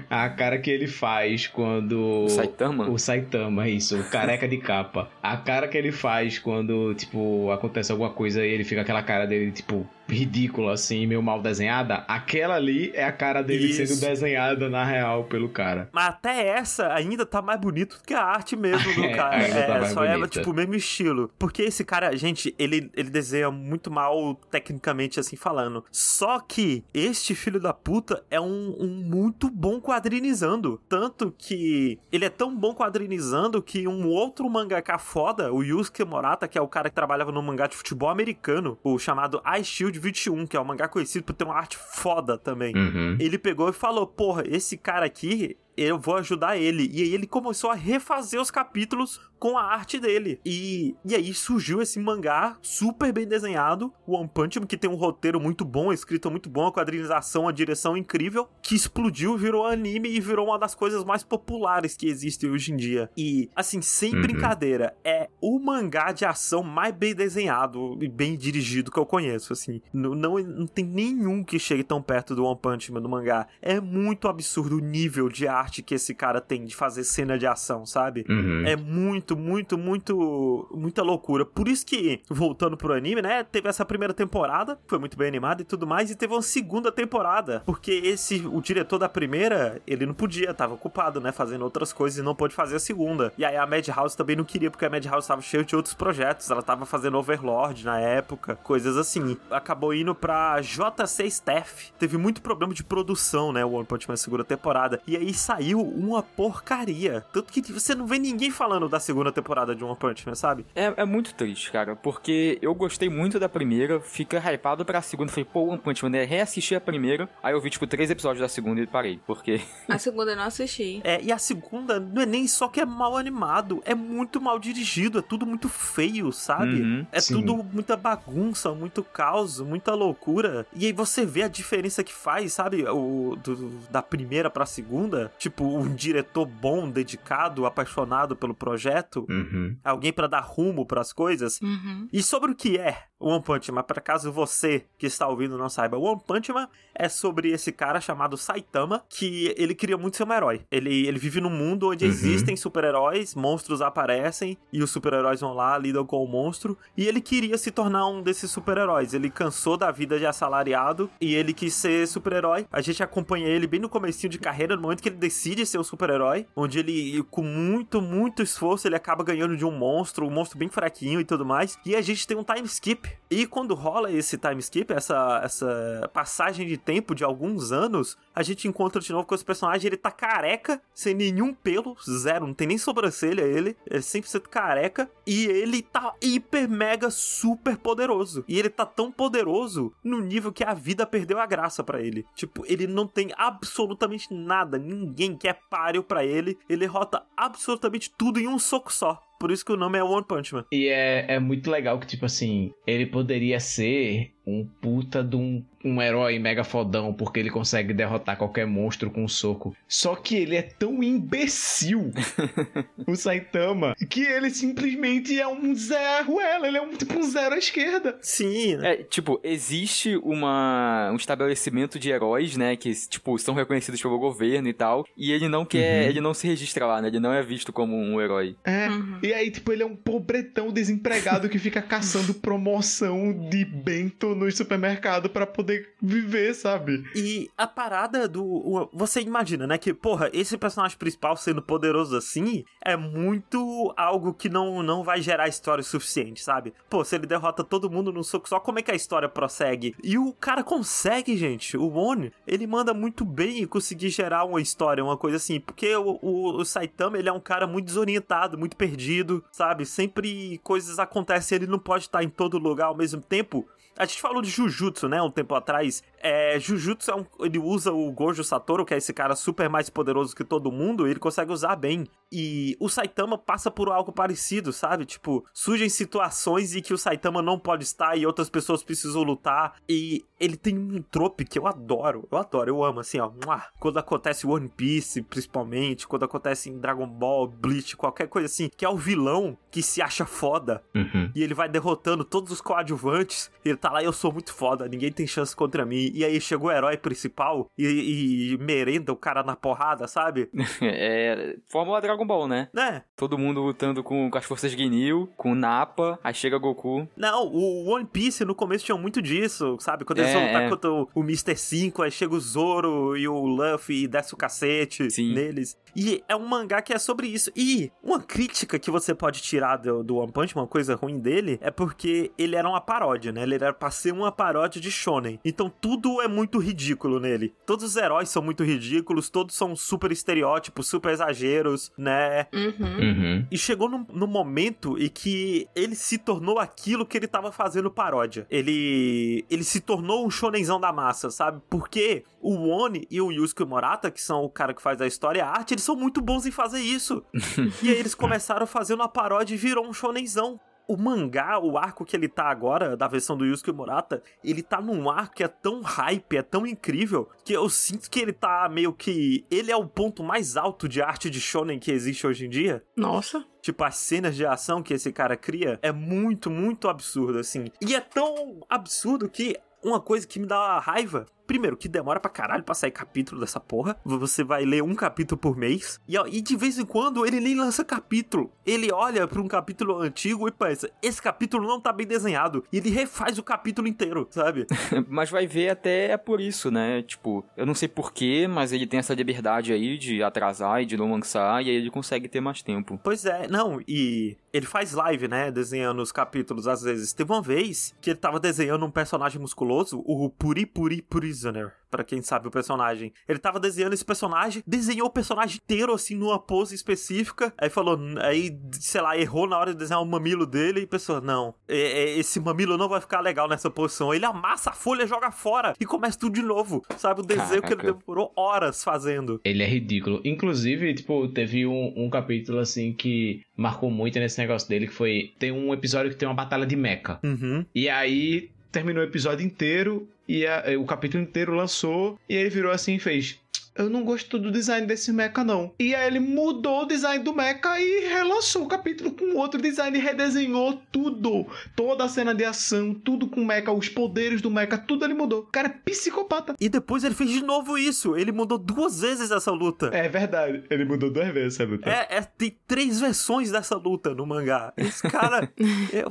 a cara que ele faz quando. O Saitama? O Saitama, isso, o careca de capa. A cara que ele faz quando, tipo, acontece alguma coisa e ele fica aquela cara dele, tipo, ridícula, assim, meio mal desenhada. Aquela ali é a cara dele Isso. sendo desenhada na real pelo cara. Mas até essa ainda tá mais bonito do que a arte mesmo do É, cara. tá É, mais só é bonita. tipo o mesmo estilo. Porque esse cara, gente, ele, ele desenha muito mal tecnicamente assim falando. Só que este filho da puta é um, um muito bom quadrinizando. Tanto que ele é tão bom quadrinizando que um outro mangaka foda, o Yusuke Morata, que é o cara que trabalhava no mangá de futebol americano, o chamado Ice Shield 21, que é um mangá conhecido por ter uma arte foda também Uhum. ele pegou e falou: Porra, esse cara aqui, eu vou ajudar ele. E aí ele começou a refazer os capítulos com a arte dele. E, e aí surgiu esse mangá super bem desenhado, One Punch Man, que tem um roteiro muito bom, escrita muito bom, a quadrinização, a direção incrível, que explodiu, virou anime e virou uma das coisas mais populares que existem hoje em dia. E, assim, sem Uhum. brincadeira, é o mangá de ação mais bem desenhado e bem dirigido que eu conheço, assim. Não, não, não tem nenhum que chegue tão perto do One Punch Man no mangá. É muito absurdo o nível de arte arte que esse cara tem de fazer cena de ação, sabe? Uhum. É muito, muito, muito, muita loucura. Por isso que, voltando pro anime, né? Teve essa primeira temporada, foi muito bem animada e tudo mais, e teve uma segunda temporada. Porque esse, o diretor da primeira, ele não podia, tava ocupado, né? Fazendo outras coisas e não pôde fazer a segunda. E aí a Madhouse também não queria, porque a Madhouse tava cheia de outros projetos. Ela tava fazendo Overlord na época, coisas assim. Acabou indo pra JC Staff. Teve muito problema de produção, né? O One Punch Man segunda temporada. E aí saiu uma porcaria. Tanto que você não vê ninguém falando da segunda temporada de One Punch Man, sabe? É, é muito triste, cara, porque eu gostei muito da primeira, fica hypado pra segunda. Falei, pô, One Punch Man, né? reassisti a primeira. Aí eu vi, tipo, três episódios da segunda e parei, porque. A segunda eu não assisti. É, e a segunda não é nem só que é mal animado, é muito mal dirigido, é tudo muito feio, sabe? Uhum, é sim. tudo muita bagunça, muito caos, muita loucura. E aí você vê a diferença que faz, sabe? O, do- da primeira pra segunda. Tipo, um diretor bom, dedicado, apaixonado pelo projeto. Uhum. Alguém pra dar rumo pras coisas. Uhum. E sobre o que é One Punch Man, para caso você que está ouvindo não saiba, One Punch Man é sobre esse cara chamado Saitama, que ele queria muito ser um herói. Ele, ele vive num mundo onde Uhum. existem super-heróis, monstros aparecem e os super-heróis vão lá, lidam com o monstro, e ele queria se tornar um desses super-heróis. Ele cansou da vida de assalariado e ele quis ser super-herói. A gente acompanha ele bem no comecinho de carreira, no momento que ele decide ser um super-herói, onde ele, com muito, muito esforço, ele acaba ganhando de um monstro, um monstro bem fraquinho e tudo mais. E a gente tem um time skip. E quando rola esse time skip, essa, essa passagem de tempo de alguns anos, a gente encontra de novo com esse personagem, ele tá careca, sem nenhum pelo, zero, não tem nem sobrancelha ele, é 100% careca, e ele tá hiper, mega, super poderoso. E ele tá tão poderoso no nível que a vida perdeu a graça pra ele. Tipo, ele não tem absolutamente nada, ninguém que é páreo pra ele, ele rota absolutamente tudo em um soco só. Por isso que o nome é One Punch Man. E é, é muito legal que, tipo assim, ele poderia ser um puta de um, um herói mega fodão, porque ele consegue derrotar qualquer monstro com um soco. Só que ele é tão imbecil, o Saitama, que ele simplesmente é um Zé Ruela, ele é um tipo um zero à esquerda. Sim, né? É, tipo, existe uma, um estabelecimento de heróis, né, que, tipo, são reconhecidos pelo governo e tal, e ele não quer, Uhum. ele não se registra lá, né, ele não é visto como um herói. É. Uhum. E aí, tipo, ele é um pobretão desempregado que fica caçando promoção de bento no supermercado pra poder viver, sabe? E a parada do. Você imagina, né? Que, porra, esse personagem principal sendo poderoso assim é muito algo que não, não vai gerar história o suficiente, sabe? Pô, se ele derrota todo mundo num soco só, como é que a história prossegue? E o cara consegue, gente. O One, ele manda muito bem em conseguir gerar uma história, uma coisa assim. Porque o, o, o Saitama, ele é um cara muito desorientado, muito perdido, sabe? Sempre coisas acontecem, ele não pode estar em todo lugar ao mesmo tempo. A gente falou de Jujutsu, né, um tempo atrás. É, Jujutsu é um, ele usa o Gojo Satoru, que é esse cara super mais poderoso que todo mundo, e ele consegue usar bem. E o Saitama passa por algo parecido, sabe? Tipo, surgem situações em que o Saitama não pode estar e outras pessoas precisam lutar. E ele tem um trope que eu adoro, eu adoro, eu amo, assim, ó. Quando acontece One Piece, principalmente, quando acontece em Dragon Ball, Bleach, qualquer coisa assim, que é o vilão que se acha foda Uhum. e ele vai derrotando todos os coadjuvantes. E ele tá lá, eu sou muito foda, ninguém tem chance contra mim. E aí chega o herói principal e, e merenda o cara na porrada, sabe? É, Fórmula Dragon Ball, né? né? Todo mundo lutando com, com as forças Ginyu, com Nappa, aí chega Goku. Não, o One Piece no começo tinha muito disso, sabe? Quando eles É, vão lutar é. contra o, o Mr. 5, aí chega o Zoro e o Luffy e desce o cacete Sim. neles. E é um mangá que é sobre isso. E uma crítica que você pode tirar do, do One Punch, uma coisa ruim dele, é porque ele era uma paródia, né? Ele era pra ser uma paródia de Shonen. Então tudo é muito ridículo nele. Todos os heróis são muito ridículos, todos são super estereótipos, super exageros, né? Uhum. Uhum. E chegou no, no momento em que ele se tornou aquilo que ele tava fazendo paródia. Ele ele se tornou um shonenzão da massa, sabe? Porque o Oni e o Yusuke Morata, que são o cara que faz a história e a arte, eles são muito bons em fazer isso. e aí eles começaram fazendo a paródia e virou um shonenzão. O mangá, o arco que ele tá agora, da versão do Yusuke Murata, ele tá num arco que é tão hype, é tão incrível, que eu sinto que ele tá meio que. Ele é o ponto mais alto de arte de shonen que existe hoje em dia. Nossa. Tipo, as cenas de ação que esse cara cria é muito, muito absurdo, assim. E é tão absurdo que uma coisa que me dá raiva primeiro, que demora pra caralho pra sair capítulo dessa porra. Você vai ler um capítulo por mês. E, ó, e de vez em quando ele nem lança capítulo. Ele olha pra um capítulo antigo e pensa: esse capítulo não tá bem desenhado. E ele refaz o capítulo inteiro, sabe? mas vai ver até é por isso, né? Tipo, eu não sei porquê, mas ele tem essa liberdade aí de atrasar e de não lançar. E aí ele consegue ter mais tempo. Pois é, não, e ele faz live, né? Desenhando os capítulos às vezes. Teve uma vez que ele tava desenhando um personagem musculoso, o Puri Puri Prisoner para quem sabe o personagem. Ele tava desenhando esse personagem, desenhou o personagem inteiro assim numa pose específica. Aí falou, aí, sei lá, errou na hora de desenhar o mamilo dele e pensou: "Não, esse mamilo não vai ficar legal nessa posição". Ele amassa a folha, joga fora e começa tudo de novo. Sabe o desenho Caraca. que ele demorou horas fazendo. Ele é ridículo. Inclusive, tipo, teve um, um capítulo assim que marcou muito nesse negócio dele que foi tem um episódio que tem uma batalha de mecha. Uhum. E aí terminou o episódio inteiro e a, o capítulo inteiro lançou e ele virou assim e fez eu não gosto do design desse mecha, não. E aí ele mudou o design do mecha e relançou o capítulo com outro design e redesenhou tudo. Toda a cena de ação, tudo com mecha, os poderes do mecha, tudo ele mudou. O cara é psicopata. E depois ele fez de novo isso. Ele mudou duas vezes essa luta. É verdade. Ele mudou duas vezes essa luta. É, é tem três versões dessa luta no mangá. Esse cara. é,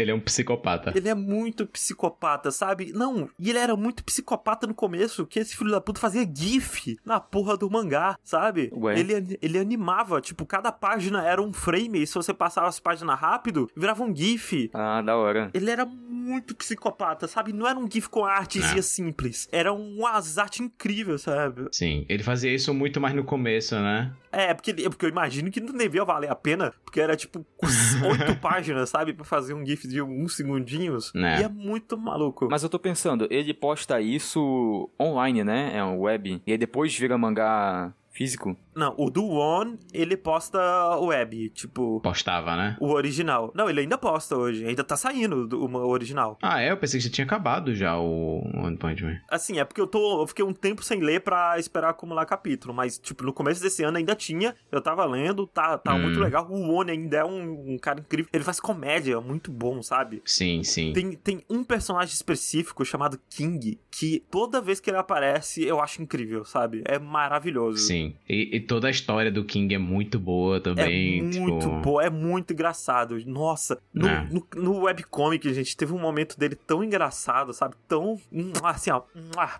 ele é um psicopata. Ele é muito psicopata, sabe? Não, e ele era muito psicopata no começo, que esse filho da puta fazia GIF na porra do mangá, sabe? Ué. Ele, ele animava, tipo, cada página era um frame, e se você passava as páginas rápido, virava um GIF. Ah, da hora. Ele era muito psicopata, sabe? Não era um GIF com artesia Não. simples. Era um arte incrível, sabe? Sim, ele fazia isso muito mais no começo, né? É, porque, porque eu imagino que não devia valer a pena, porque era tipo oito páginas, sabe? Pra fazer um GIF de uns segundinhos. É. E é muito maluco. Mas eu tô pensando, ele posta isso online, né? É um web. E aí depois vira mangá físico? Não, o do One, ele posta web, tipo... Postava, né? O original. Não, ele ainda posta hoje. Ainda tá saindo do, o original. Ah, é? Eu pensei que já tinha acabado já o One Punch Man. Assim, é porque eu tô... Eu fiquei um tempo sem ler pra esperar acumular capítulo. Mas, tipo, no começo desse ano ainda tinha. Eu tava lendo, tá, tá hum. muito legal. O One ainda é um, um, cara incrível. Ele faz comédia, muito bom, sabe? Sim, sim. Tem, tem um personagem específico chamado King, que toda vez que ele aparece, eu acho incrível, sabe? É maravilhoso. Sim. E, e toda a história do King é muito boa também. É muito tipo... boa, é muito engraçado. Nossa, no, é. no, no webcomic, gente, teve um momento dele tão engraçado, sabe? Tão, assim, ó,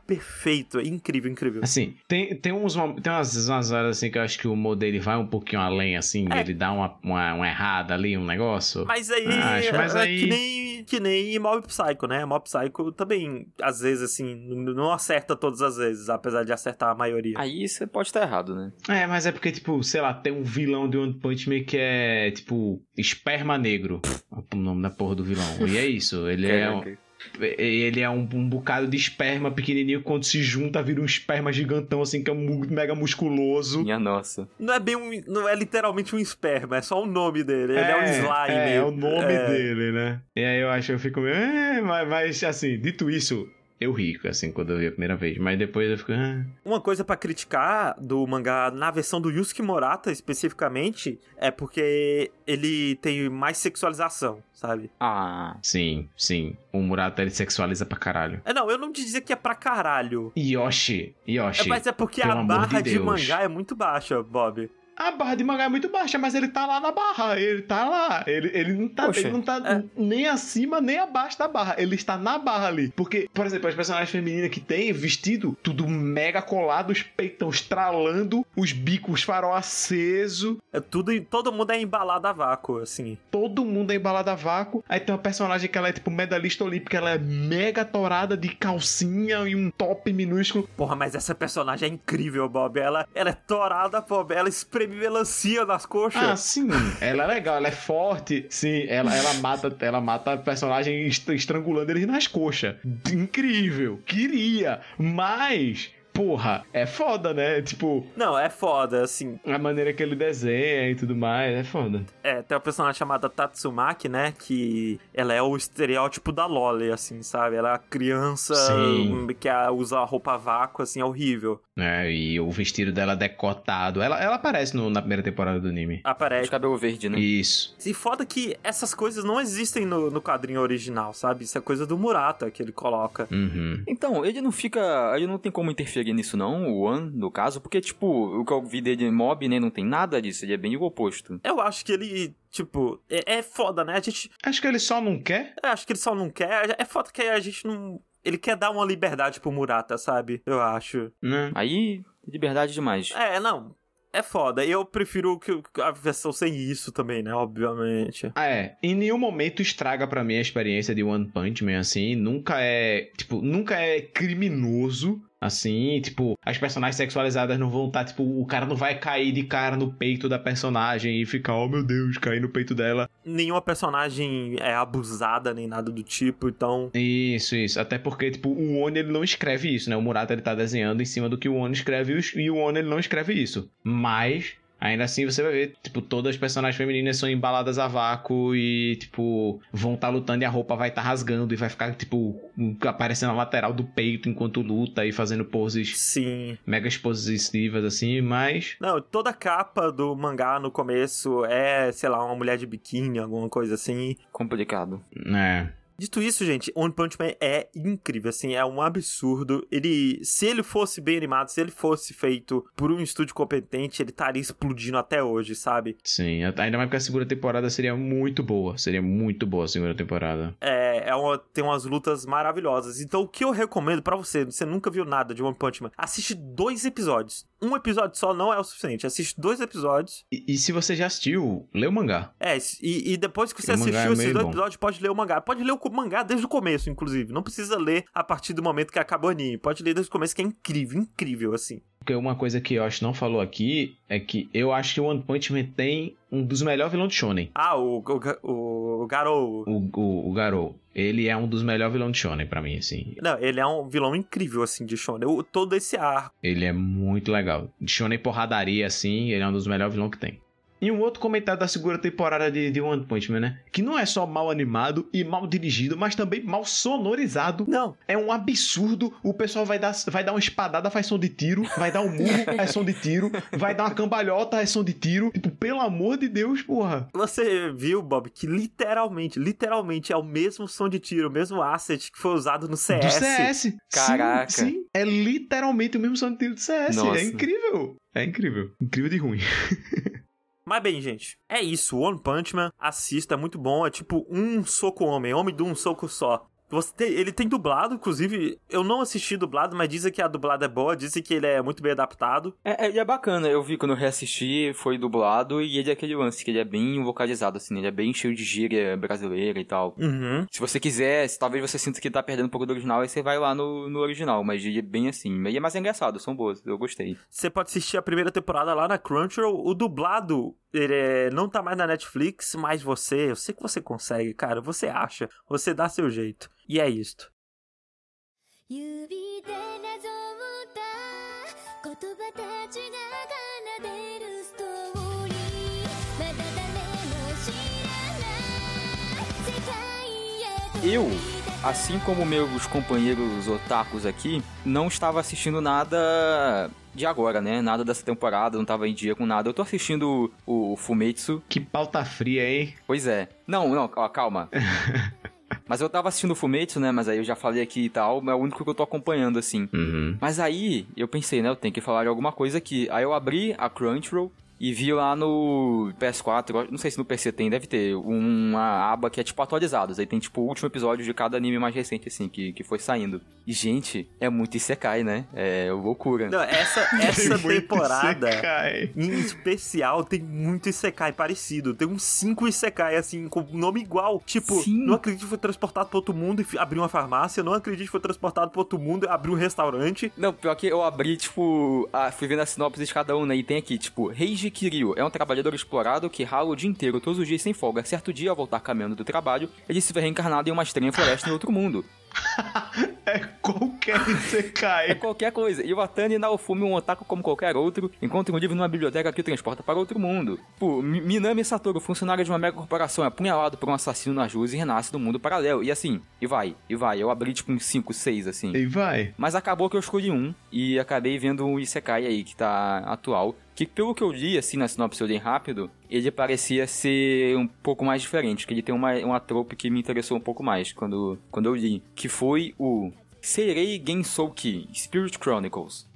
perfeito. É incrível, incrível. Assim, tem, tem, uns, tem umas, umas horas assim que eu acho que o humor dele vai um pouquinho além, assim, é. ele dá uma, uma, uma, errada ali, um negócio. Mas aí, acho, mas aí... que nem, que nem Mob Psycho, né? Mob Psycho também, às vezes, assim, não acerta todas as vezes, apesar de acertar a maioria. Aí você pode estar errado, né? É, mas é porque, tipo, sei lá, tem um vilão de One Punch Man que é, tipo, esperma negro. o nome da porra do vilão. E é isso. Ele é. Um, ele é um, um, bocado de esperma pequenininho, quando se junta vira um esperma gigantão, assim, que é um mega musculoso. Minha nossa. Não é bem um. Não é literalmente um esperma, é só o nome dele. Ele é, é um slime. É, é o nome é. dele, né? E aí eu acho, eu fico meio. É, mas, mas assim, dito isso, eu ri, assim, quando eu vi a primeira vez. Mas depois eu fico. Ah. Uma coisa para criticar do mangá na versão do Yusuke Morata, especificamente, é porque ele tem mais sexualização, sabe? Ah. Sim, sim. O Murata ele sexualiza pra caralho. É, não, eu não dizer que é pra caralho. Yoshi, Yoshi. É, mas é porque a barra de, de mangá é muito baixa, Bob. A barra de mangá é muito baixa, mas ele tá lá na barra. Ele tá lá. Ele, ele não tá, ele não tá é. nem acima nem abaixo da barra. Ele está na barra ali. Porque, por exemplo, as personagens femininas que tem vestido tudo mega colado, os peitão estralando, os bicos farol aceso. É tudo, todo mundo é embalado a vácuo, assim. Todo mundo é embalado a vácuo. Aí tem uma personagem que ela é tipo medalhista olímpica, ela é mega torada de calcinha e um top minúsculo. Porra, mas essa personagem é incrível, Bob. Ela, ela é torada, Bob. Ela espreme espreme melancia nas coxas. Ah, sim. Ela é legal, ela é forte. Sim, ela, ela mata ela mata personagem estrangulando eles nas coxas. Incrível. Queria. Mas porra, é foda, né? Tipo, Não, é foda, assim. a maneira que ele desenha e tudo mais, é foda. É, tem uma personagem chamada Tatsumaki, né? Que ela é o estereótipo da Loli, assim, sabe? Ela é a criança Sim. que usa a roupa vácuo, assim, é horrível. É, e o vestido dela decotado. Ela, ela aparece no- na primeira temporada do anime. De Aparece. cabelo verde, né? Isso. E foda que essas coisas não existem no, no quadrinho original, sabe? Isso é coisa do Murata que ele coloca. Uhum. Então, ele não fica. Ele não tem como interferir nisso, não, o One, no caso, porque, tipo, o que eu vi dele em mob, né, não tem nada disso, ele é bem o oposto. Eu acho que ele, tipo, é, é foda, né? A gente. Acho que ele só não quer. Eu acho que ele só não quer. É foda que a gente não. Ele quer dar uma liberdade pro Murata, sabe? Eu acho. Né? Aí, liberdade demais. É, não. É foda. Eu prefiro que a versão sem isso também, né? Obviamente. Ah, é. Em nenhum momento estraga pra mim a experiência de One Punch Man, assim. Nunca é. Tipo, nunca é criminoso. Assim, tipo, as personagens sexualizadas não vão estar, tipo, o cara não vai cair de cara no peito da personagem e ficar, oh meu Deus, cair no peito dela. Nenhuma personagem é abusada nem nada do tipo, então. Isso, isso. Até porque, tipo, o Ono ele não escreve isso, né? O Murata ele tá desenhando em cima do que o Ono escreve e o Ono ele não escreve isso. Mas, ainda assim você vai ver, tipo, todas as personagens femininas são embaladas a vácuo e, tipo, vão estar lutando e a roupa vai estar rasgando e vai ficar, tipo, aparecendo na lateral do peito enquanto luta e fazendo poses Sim. mega expositivas, assim, mas. Não, toda capa do mangá no começo é, sei lá, uma mulher de biquíni, alguma coisa assim. Complicado. É. Dito isso, gente, One Punch Man é incrível, assim, é um absurdo. Ele, se ele fosse bem animado, se ele fosse feito por um estúdio competente, ele estaria explodindo até hoje, sabe? Sim, ainda mais porque a segunda temporada seria muito boa. Seria muito boa a segunda temporada. É, é uma, tem umas lutas maravilhosas. Então, o que eu recomendo pra você, você nunca viu nada de One Punch Man, assiste dois episódios. Um episódio só não é o suficiente. Assiste dois episódios. E, e se você já assistiu, lê o mangá. É, e, e depois que você é assistiu esses meio dois bom. episódios, pode ler o mangá. Pode ler o mangá desde o começo, inclusive. Não precisa ler a partir do momento que acaba o anime. Pode ler desde o começo, que é incrível, incrível, assim. Porque uma coisa que eu acho que não falou aqui é que eu acho que o One Punch Man tem um dos melhores vilões de Shonen. Ah, o, o, o Garou. O, o, o Garou. Ele é um dos melhores vilões de Shonen pra mim, assim. Não, ele é um vilão incrível, assim, de Shonen. O- todo esse arco. Ele é muito legal. De Shonen porradaria, assim, ele é um dos melhores vilões que tem. E um outro comentário da segunda temporada de, de One Punch Man, né? Que não é só mal animado e mal dirigido, mas também mal sonorizado. Não, É um absurdo. O pessoal vai dar, vai dar uma espadada, faz som de tiro. Vai dar um murro, é som de tiro. Vai dar uma cambalhota, é som de tiro. Tipo, pelo amor de Deus, porra. Você viu, Bob, que literalmente, literalmente é o mesmo som de tiro, o mesmo asset que foi usado no CS. Do CS. Caraca. Sim, sim. É literalmente o mesmo som de tiro do CS. Nossa. É incrível. É incrível. Incrível de ruim. Mas bem, gente, é isso. One Punch Man, assista, é muito bom. É tipo um soco homem, homem de um soco só. Você tem- ele tem dublado, inclusive, eu não assisti dublado, mas dizem que a dublada é boa, dizem que ele é muito bem adaptado. É, é, ele é bacana, eu vi quando eu reassisti, foi dublado, e ele é aquele lance, que ele é bem vocalizado, assim, ele é bem cheio de gíria brasileira e tal. Uhum. Se você quiser, se talvez você sinta que tá perdendo um pouco do original, aí você vai lá no, no original, mas ele é bem assim. E é mais engraçado, são boas, eu gostei. Você pode assistir a primeira temporada lá na Crunchyroll. O dublado, ele é- não tá mais na Netflix, mas você, eu sei que você consegue, cara. Você acha, você dá seu jeito. E é isto. 指でなぞった言葉たちが奏でるストーリーまだ誰も知らない世界へと Eu, assim como meus companheiros otakus aqui, não estava assistindo nada de agora, né? Nada dessa temporada, não tava em dia com nada. Eu tô assistindo o, o Fumetsu. Que pauta fria, hein? Pois é. Não, não, ó, calma. Mas eu tava assistindo o Fumetsu, né? Mas aí eu já falei aqui e tal, é o único que eu tô acompanhando, assim. Uhum. Mas aí eu pensei, né? Eu tenho que falar de alguma coisa aqui. Aí eu abri a Crunchyroll e vi lá no PS4, eu não sei se no PC tem, deve ter, uma aba que é tipo atualizados. Aí tem tipo o último episódio de cada anime mais recente, assim, que, que foi saindo. E, gente, é muito Isekai, né? É loucura. Não, essa, essa temporada. Isekai. Em especial, tem muito Isekai parecido. Tem uns 5 Isekai, assim, com nome igual. Tipo, Sim. não acredito que foi transportado pra outro mundo e abriu uma farmácia. Não acredito que foi transportado pra outro mundo e abriu um restaurante. Não, pior que eu abri, tipo, a, fui vendo a sinopse de cada um, né? E tem aqui, tipo, Reiji Kiryu é um trabalhador explorado que rala o dia inteiro, todos os dias sem folga. Certo dia, ao voltar caminhando do trabalho, ele se vê reencarnado em uma estranha floresta em outro mundo. É Qualquer É Isekai. qualquer coisa. E o Atani Naofumi, um otaku como qualquer outro, encontra um livro numa biblioteca que o transporta para outro mundo. Pô, Mi- Minami Satoru, funcionário de uma mega corporação, é apunhalado por um assassino nas ruas e renasce no mundo paralelo. E assim, e vai, e vai. Eu abri tipo uns 5, 6, assim. E vai. Mas acabou que eu escolhi um e acabei vendo um Isekai aí que tá atual. Que pelo que eu li, assim, na sinopse eu rápido, ele parecia ser um pouco mais diferente. Que ele tem uma, uma trope que me interessou um pouco mais quando, quando eu li. Que foi o Seirei Gensouki Spirit Chronicles.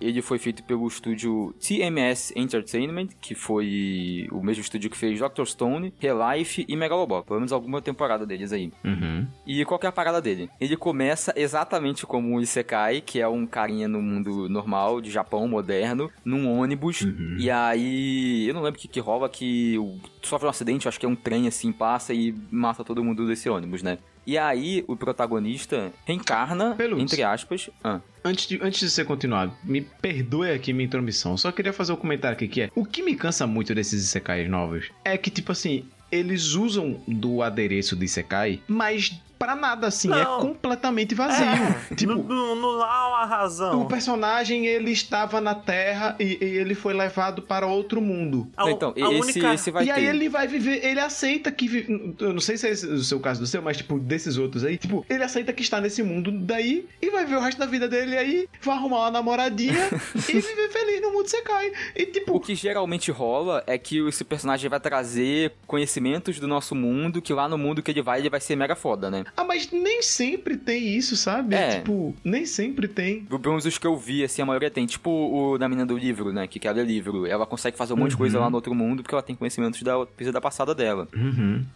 Ele foi feito pelo estúdio TMS Entertainment, que foi o mesmo estúdio que fez Dr. Stone, Relife e Megalobox. Pelo menos alguma temporada deles aí. Uhum. E qual que é a parada dele? Ele começa exatamente como o Isekai, que é um carinha no mundo normal, de Japão moderno, num ônibus. E aí. Eu não lembro o que, que rola, que o- sofre um acidente, acho que é um trem assim, passa e mata todo mundo desse ônibus, né? E aí o protagonista reencarna, Pelutz. entre aspas. Ah, Antes de, antes de ser continuado, me perdoe aqui minha intromissão. Só queria fazer um comentário aqui que é: o que me cansa muito desses Isekais novos é que, tipo assim, eles usam do adereço de Isekai, mas pra nada assim, é Não. completamente vazio. É, tipo, não, não, não há uma razão. o personagem ele estava na Terra e, e ele foi levado para outro mundo. A- então, a esse, única- esse vai e ter. aí ele vai viver, ele aceita que. vi- Eu não sei se é o seu caso do seu, mas tipo, desses outros aí, tipo, ele aceita que está nesse mundo daí e vai ver o resto da vida dele aí, vai arrumar uma namoradinha e viver feliz no mundo Sekai. E O tipo, que geralmente rola é que esse personagem vai trazer conhecimentos do nosso mundo, que lá no mundo que ele vai, ele vai ser mega foda, né? Ah, mas nem sempre tem isso, sabe? É. Tipo, nem sempre tem. Pelo menos os que eu vi, assim, a maioria tem. Tipo o da menina do livro, né? Que quer ler livro. Ela consegue fazer um monte de coisa Uhum. lá no outro mundo porque ela tem conhecimentos da vida passada dela.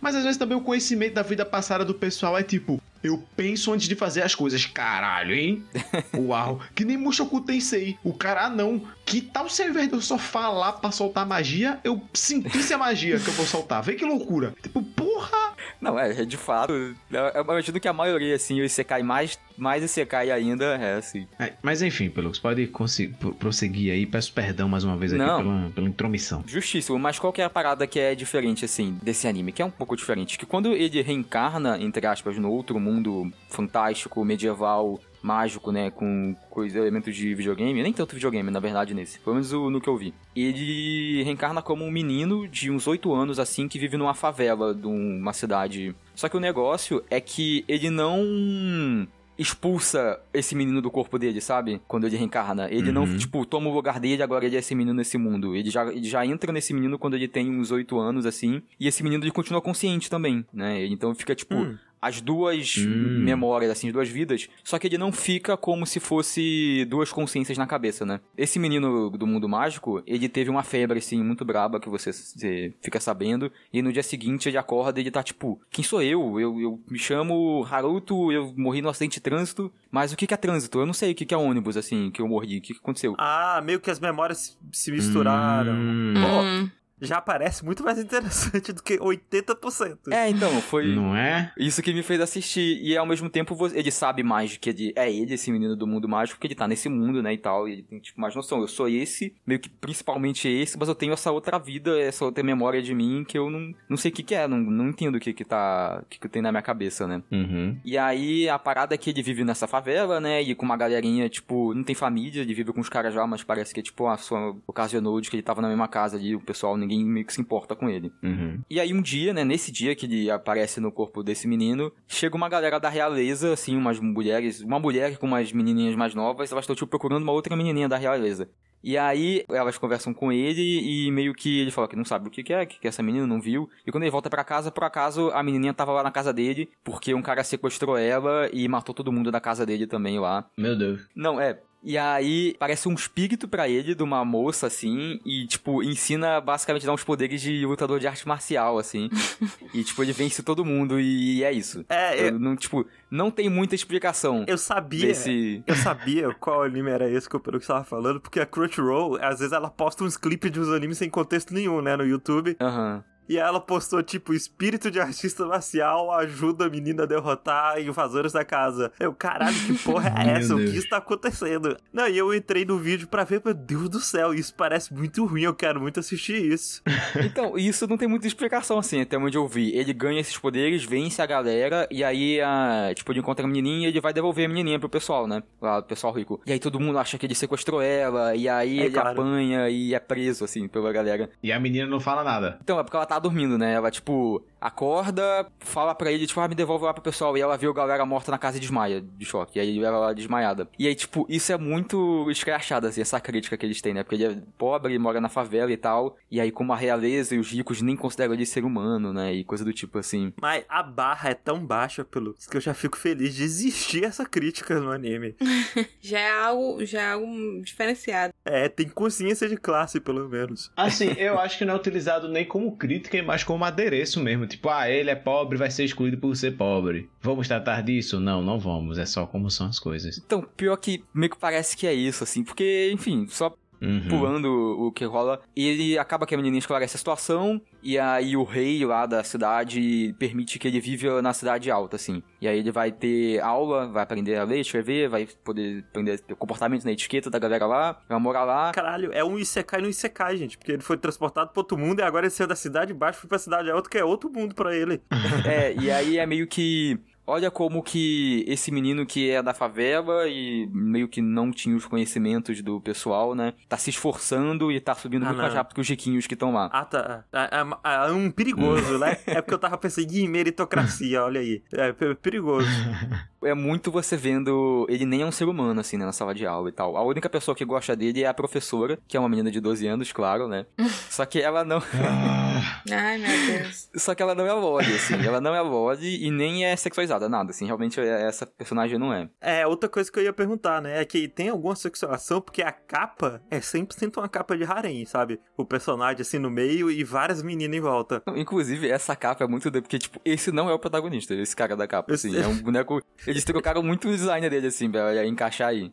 Mas às vezes também o conhecimento da vida passada do pessoal é tipo, eu penso antes de fazer as coisas. Caralho, hein? Uau. Que nem Mushoku Tensei. O cara, ah, não. Que tal se ao invés de eu só falar pra soltar magia, eu sentisse a magia que eu vou soltar? Vê que loucura. Tipo, porra. Não, é, é de fato. é- Eu imagino que a maioria, assim, o Isekai mais, mais Isekai ainda é assim. É, mas enfim, Pelux, pode consi- pro- prosseguir aí. Peço perdão mais uma vez aqui Não. pela, pela intromissão. Justíssimo, mas qual que é a parada que é diferente, assim, desse anime? Que é um pouco diferente. Que quando ele reencarna, entre aspas, no outro mundo fantástico, medieval, mágico, né? Com coisa, elementos de videogame, nem tanto videogame, na verdade, nesse. Pelo menos o- no que eu vi. Ele reencarna como um menino de uns 8 anos, assim, que vive numa favela de uma cidade. Só que o negócio é que ele não expulsa esse menino do corpo dele, sabe? Quando ele reencarna. Ele não, Uhum. tipo, toma o lugar dele, agora ele é esse menino nesse mundo. Ele já, ele já entra nesse menino quando ele tem uns oito anos, assim. E esse menino, ele continua consciente também, né? Então fica, tipo... Hum. As duas Hum. memórias, assim, as duas vidas, só que ele não fica como se fosse duas consciências na cabeça, né? Esse menino do mundo mágico, ele teve uma febre, assim, muito braba, que você, você fica sabendo, e no dia seguinte ele acorda e ele tá tipo, quem sou eu? Eu, eu me chamo Haruto, eu morri no acidente de trânsito, mas o que que é trânsito? Eu não sei o que que é ônibus, assim, que eu morri, o que que aconteceu? Ah, meio que as memórias se misturaram. Hum, Pô, Hum. Já parece muito mais interessante do que 80%. É, então, foi... Não é? Isso que me fez assistir. E ao mesmo tempo ele sabe mais que ele é ele, esse menino do mundo mágico, porque ele tá nesse mundo, né, e tal. E ele tem, tipo, mais noção. Eu sou esse, meio que principalmente esse, mas eu tenho essa outra vida, essa outra memória de mim que eu não, não sei o que, que é, não, não entendo o que que tá. o que, que tem na minha cabeça, né? Uhum. E aí a parada é que ele vive nessa favela, né? E com uma galerinha, tipo, não tem família, ele vive com os caras já, mas parece que é tipo a sua ocasionou de que ele tava na mesma casa ali, o pessoal, ninguém meio que se importa com ele. Uhum. E aí um dia, né, nesse dia que ele aparece no corpo desse menino, chega uma galera da realeza, assim, umas mulheres, uma mulher com umas menininhas mais novas, elas estão tipo procurando uma outra menininha da realeza. E aí elas conversam com ele e meio que ele fala que não sabe o que que é, que que essa menina não viu. E quando ele volta pra casa, por acaso a menininha tava lá na casa dele, porque um cara sequestrou ela e matou todo mundo da casa dele também lá. Meu Deus. Não, é. E aí, parece um espírito pra ele de uma moça, assim, e, tipo, ensina basicamente dá uns poderes de lutador de arte marcial, assim. e, tipo, ele vence todo mundo e é isso. É, eu, Eu não, tipo, não tem muita explicação eu sabia. desse. Eu sabia qual anime era esse que o Peru estava falando, porque a Crunchyroll, às vezes ela posta uns clipes de uns animes sem contexto nenhum, né, no YouTube. Aham. E ela postou, tipo, espírito de artista marcial ajuda a menina a derrotar invasores da casa. Eu, caralho, que porra é essa? O que está acontecendo? Não, e eu entrei no vídeo pra ver, meu Deus do céu, isso parece muito ruim, eu quero muito assistir isso. Então, isso não tem muita explicação, assim, até onde eu vi. Ele ganha esses poderes, vence a galera, e aí, a, tipo, ele encontra a menininha e ele vai devolver a menininha pro pessoal, né? Lá, pro pessoal rico. E aí todo mundo acha que ele sequestrou ela, e aí É ele claro. apanha e é preso, assim, pela galera. E a menina não fala nada. Então, é porque ela tá dormindo, né? Ela, tipo, acorda, fala pra ele, tipo, ah, me devolve lá pro pessoal. E ela viu a galera morta na casa e desmaia, de choque. E aí ela lá desmaiada. E aí, tipo, isso é muito escrachado, assim, essa crítica que eles têm, né? Porque ele é pobre, mora na favela e tal. E aí, como a realeza e os ricos nem consideram ele ser humano, né? E coisa do tipo assim. Mas a barra é tão baixa, pelo que eu já fico feliz de existir essa crítica no anime. Já é algo, já é algo diferenciado. É, tem consciência de classe, pelo menos. Assim, eu acho que não é utilizado nem como crítica, mas como adereço mesmo. Tipo, ah, ele é pobre, vai ser excluído por ser pobre. Vamos tratar disso? Não, não vamos. É só como são as coisas. Então, pior que meio que parece que é isso, assim. Porque, enfim, só Uhum. pulando o que rola. Ele acaba que a menininha esclarece a situação. E aí o rei lá da cidade permite que ele viva na cidade alta, assim. E aí ele vai ter aula, vai aprender a ler, escrever, vai poder aprender o comportamento na etiqueta da galera lá, vai morar lá. Caralho, é um Isekai no Isekai, gente. Porque ele foi transportado pra outro mundo e agora ele saiu da cidade baixo foi pra cidade alta, que é outro mundo pra ele. É, e aí é meio que. Olha como que esse menino que é da favela e meio que não tinha os conhecimentos do pessoal, né? Tá se esforçando e tá subindo Ah, muito mais rápido que os riquinhos que estão lá. Ah, tá. É, é- é um perigoso, né? É porque eu tava pensando em meritocracia, olha aí. É pe- perigoso. É muito você vendo. Ele nem é um ser humano, assim, né? Na sala de aula e tal. A única pessoa que gosta dele é a professora, que é uma menina de 12 anos, claro, né? Só que ela não. Ah, Ai, meu Deus. Só que ela não é Loli, assim. Ela não é Loli e nem é sexualizada, nada, assim. Realmente é- essa personagem não é. É, outra coisa que eu ia perguntar, né? É que tem alguma sexualização, porque a capa é 100% uma capa de harem, sabe? O personagem assim no meio e várias meninas em volta. Inclusive, essa capa é muito porque, tipo, esse não é o protagonista, esse cara da capa, assim. É um boneco. Eles trocaram muito o design dele, assim, pra encaixar aí.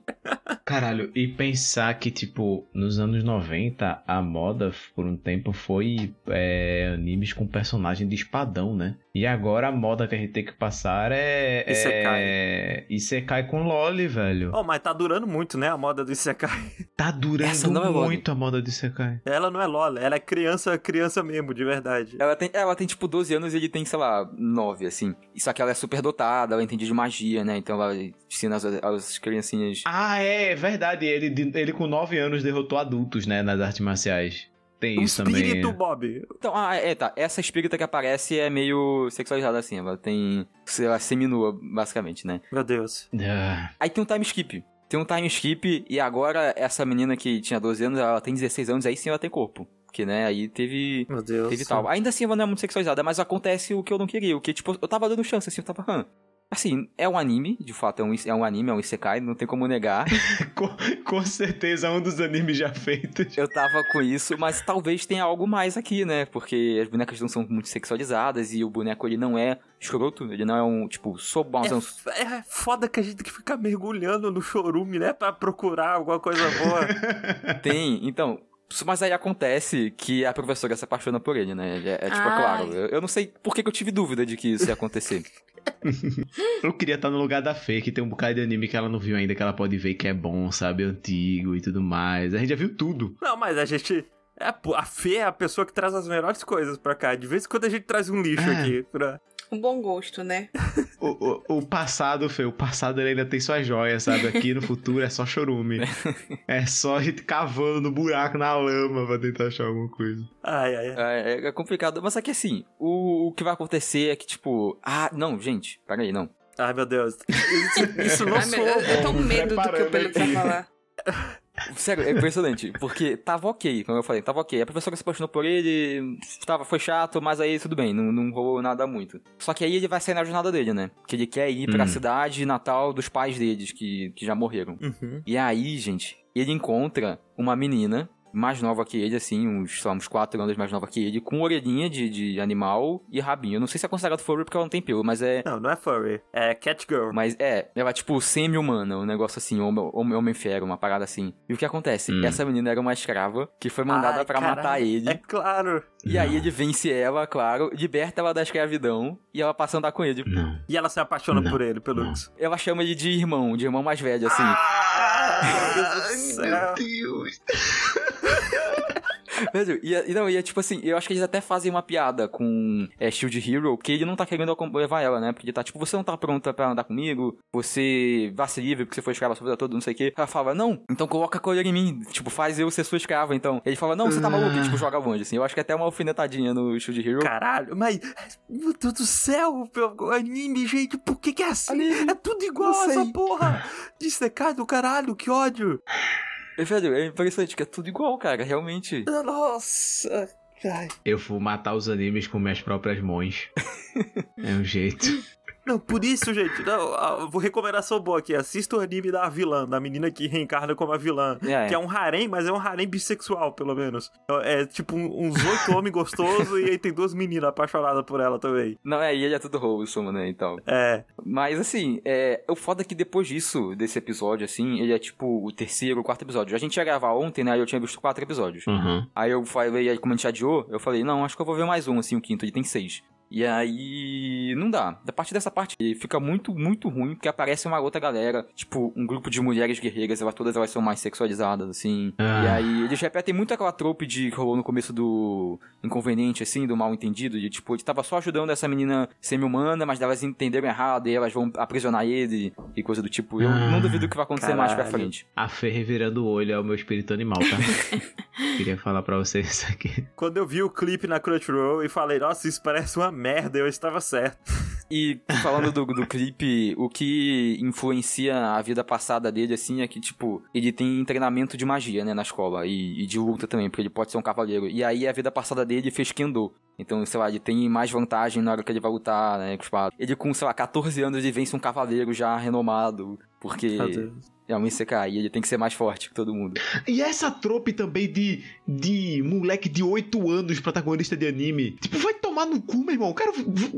Caralho, e pensar que, tipo, nos anos 90, a moda, por um tempo, foi é, animes com personagem de espadão, né? E agora a moda que a gente tem que passar é. Isekai. É. Isekai com Loli, velho. Oh, mas tá durando muito, né? A moda do Isekai. Tá durando Essa não é Loli. muito a moda do Isekai. Ela não é Lola, ela é criança, criança mesmo, de verdade. Ela tem, ela tem, tipo, 12 anos e ele tem, sei lá, 9, assim. Só que ela é super dotada, ela entende de magia, né? Então ela ensina as, as criancinhas. Ah, é, verdade. Ele, ele com 9 anos derrotou adultos, né? Nas artes marciais. Tem O isso também. espírito, Bob. Então, ah, é, tá. Essa espírita que aparece é meio sexualizada, assim. Ela tem. Sei lá, seminua, basicamente, né? Meu Deus. Ah, Aí tem um time skip. Tem um time skip e agora essa menina que tinha 12 anos, ela tem 16 anos, aí sim ela tem corpo. Porque, né, aí teve. Meu Deus. Teve tal. Ainda assim ela não é muito sexualizada, mas acontece o que eu não queria. O que, tipo, eu tava dando chance, assim, eu tava. Hã. Assim, é um anime, de fato, é um, é um anime, é um Isekai, não tem como negar. com, com certeza, um dos animes já feitos. Eu tava com isso, mas talvez tenha algo mais aqui, né? Porque as bonecas não são muito sexualizadas e o boneco ele não é escroto, ele não é um, tipo, sou bonzão. É, é foda que a gente tem que ficar mergulhando no chorume, né? Pra procurar alguma coisa boa. Tem, então. Mas aí acontece que a professora se apaixona por ele, né? É, é tipo, é Ai. claro. Eu, eu não sei por que, que eu tive dúvida de que isso ia acontecer. Eu queria estar no lugar da Fê, que tem um bocado de anime que ela não viu ainda, que ela pode ver que é bom, sabe? Antigo e tudo mais. A gente já viu tudo. Não, mas a gente. é, pô, a Fê é a pessoa que traz as melhores coisas pra cá. De vez em quando a gente traz um lixo É. aqui. Pra... Um bom gosto, né? O, o, o passado, Fê, o passado ele ainda tem suas joias, sabe? Aqui no futuro é só chorume. É só a gente cavando no buraco, na lama, pra tentar achar alguma coisa. Ai, ai, ai. É, é complicado. Mas é que assim, o, o que vai acontecer é que, tipo. Ah, não, gente, peraí, não. Ai, meu Deus. Isso, isso não Ai, soou eu, eu tô com medo do que o Pedro vai aqui. falar. Sério, é impressionante. Porque tava ok, como eu falei, tava ok. A professora se apaixonou por ele, tava, foi chato, mas aí tudo bem, não, não rolou nada muito. Só que aí ele vai sair na jornada dele, né? Que ele quer ir pra Hum. cidade natal dos pais deles, que, que já morreram. Uhum. E aí, gente, ele encontra uma menina mais nova que ele, assim, uns, sei lá, uns 4 anos mais nova que ele, com orelhinha de, de animal e rabinho. Eu não sei se é considerado furry porque ela não tem pelo, mas é. Não, não é furry. É Catgirl. Mas é, ela é tipo semi-humana, um negócio assim, homem- homem- homem-fera, uma parada assim. E o que acontece? Hum. Essa menina era uma escrava que foi mandada caralho. matar ele. É claro. E aí ele vence ela, claro, liberta ela da escravidão e ela passa a andar com ele. Não. E ela se apaixona Não, por ele, pelo não. Lux. Ela chama ele de irmão, de irmão mais velho, assim. Ah, meu Deus do céu. Deus. Velho, e, é- e não, e é tipo assim, eu acho que eles até fazem uma piada com é, Shield Hero, que ele não tá querendo levar ela, né? Porque ele tá tipo, você não tá pronta pra andar comigo, você vai ser livre porque você foi escrava a sua vida toda, não sei o quê. Ela fala, não, então coloca a colher em mim, tipo, faz eu ser sua escrava, então. Ele fala, não, você tá maluco, e tipo, joga longe, assim. Eu acho que até uma alfinetadinha no Shield Hero. Caralho, mas. Meu Deus do céu, meu anime, gente, por que que é assim? Anime, É tudo igual essa porra! De secar do caralho, que ódio! É, velho, é impressionante que é tudo igual, cara, realmente. Nossa! Ai. Eu vou matar os animes com minhas próprias mãos. é um jeito. Não, por isso, gente, não, vou recomendação boa aqui. Assista o anime da vilã, da menina que reencarna como a vilã. É. Que é um harém, mas é um harém bissexual, pelo menos. É tipo um- uns oito homens gostosos e aí tem duas meninas apaixonadas por ela também. Não, é, e ele é tudo wholesome, né, então. É. Mas assim, é, o foda é que depois disso, desse episódio, assim, ele é tipo o terceiro, o quarto episódio. A gente ia gravar ontem, né? e Eu tinha visto quatro episódios. Uhum. Aí eu falei, aí como a gente adiou, eu falei, não, acho que eu vou ver mais um, assim, o quinto, ele tem seis. E aí, não dá. Da parte dessa parte, fica muito, muito ruim, porque aparece uma outra galera, tipo, um grupo de mulheres guerreiras, elas todas elas são mais sexualizadas, assim. Ah. E aí, eles repetem muito aquela trope de que rolou no começo do inconveniente, assim, do mal entendido, de tipo, ele tava só ajudando essa menina semi-humana, mas elas entenderam errado, e elas vão aprisionar ele, e coisa do tipo. Eu Ah, não duvido que vai acontecer mais pra caralho. frente. A Fê revirando o olho é o meu espírito animal, tá? Queria falar pra vocês isso aqui. Quando eu vi o clipe na Crunchyroll e falei, nossa, isso parece uma merda, eu estava certo. E falando do, do clipe, o que influencia a vida passada dele, assim, é que, tipo, ele tem treinamento de magia, né, na escola, e, e de luta também, porque ele pode ser um cavaleiro. E aí a vida passada dele fez Kendo. Então, sei lá, ele tem mais vantagem na hora que ele vai lutar, né, com espada. Ele com, sei lá, 14 anos, ele vence um cavaleiro já renomado, porque. É um Isekai, ele tem que ser mais forte que todo mundo. E essa trope também de, de moleque de 8 anos, protagonista de anime. Tipo, vai tomar no cu, meu irmão. Cara,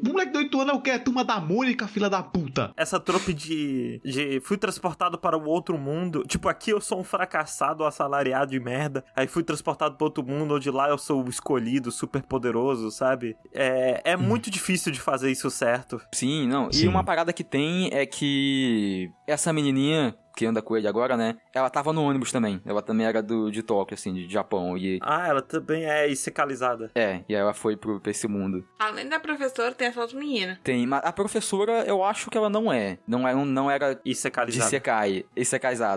moleque de 8 anos é o quê? É turma da Mônica, filha da puta. Essa trope de, de fui transportado para o outro mundo. Tipo, aqui eu sou um fracassado, assalariado de merda. Aí fui transportado para outro mundo, onde lá eu sou o escolhido, super poderoso, sabe? É, é muito difícil de fazer isso certo. Sim, não. Sim. E uma parada que tem é que essa menininha que anda com ele agora, né? Ela tava no ônibus também. Ela também era do, de Tóquio, assim, de Japão. E Ah, ela também é secalizada. é, e aí ela foi pro, pra esse mundo. Além da professora, tem essa outra menina. Tem. Mas a professora, eu acho que ela não é. Não, é, não era E de. Sekai.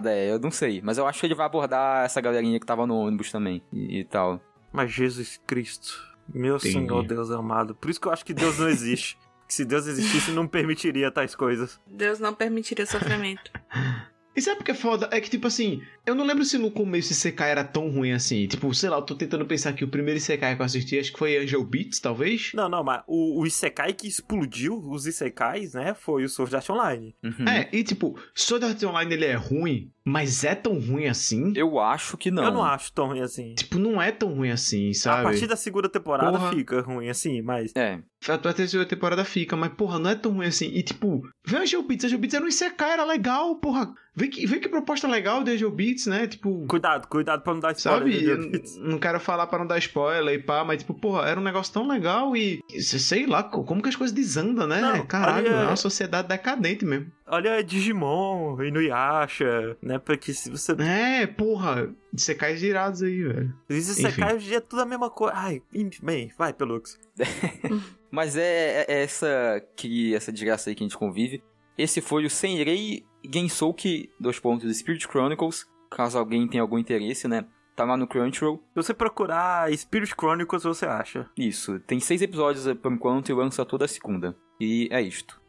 É, eu não sei. Mas eu acho que ele vai abordar essa galerinha que tava no ônibus também. E, e tal. Mas Jesus Cristo, meu Entendi. Senhor Deus amado. Por isso que eu acho que Deus não existe. que se Deus existisse, não permitiria tais coisas. Deus não permitiria sofrimento. E sabe o que é foda? É que, tipo assim, eu não lembro se no começo esse CK era tão ruim assim. Tipo, sei lá, eu tô tentando pensar que o primeiro CK que eu assisti, acho que foi Angel Beats, talvez. Não, não, mas o, o Isekai que explodiu os Isekais, né, foi o Sword Art Online. Uhum. É, e tipo, Sword Art Online ele é ruim, mas é tão ruim assim? Eu acho que não. Eu não acho tão ruim assim. Tipo, não é tão ruim assim, sabe? A partir da segunda temporada Porra. fica ruim assim, mas. É. A terceira temporada fica, mas porra, não é tão ruim assim. E tipo, vê Angel Beats, Angel Beats era um ICK, era legal, porra. Vê que, vê que proposta legal de Angel Beats, né? Tipo, Cuidado, cuidado pra não dar spoiler. sabe? não quero falar pra não dar spoiler e pá, mas tipo, porra, era um negócio tão legal e sei lá, co- como que as coisas desandam, né? Não, Caralho, olha- é uma sociedade decadente mesmo. Olha Digimon, Inuyasha, né? Porque se você. É, porra, ICKs girados aí, velho. Os Isekai hoje em dia é tudo a mesma coisa. Ai, bem, vai, Pelux. Mas é, é essa que essa desgraça aí que a gente convive. Esse foi o Senrei Gensouki, dois pontos, Spirit Chronicles. Caso alguém tenha algum interesse, né? Tá lá no Crunchyroll. Se você procurar Spirit Chronicles, você acha. Isso. Tem seis episódios eh, por enquanto e lança toda a segunda. E é isto.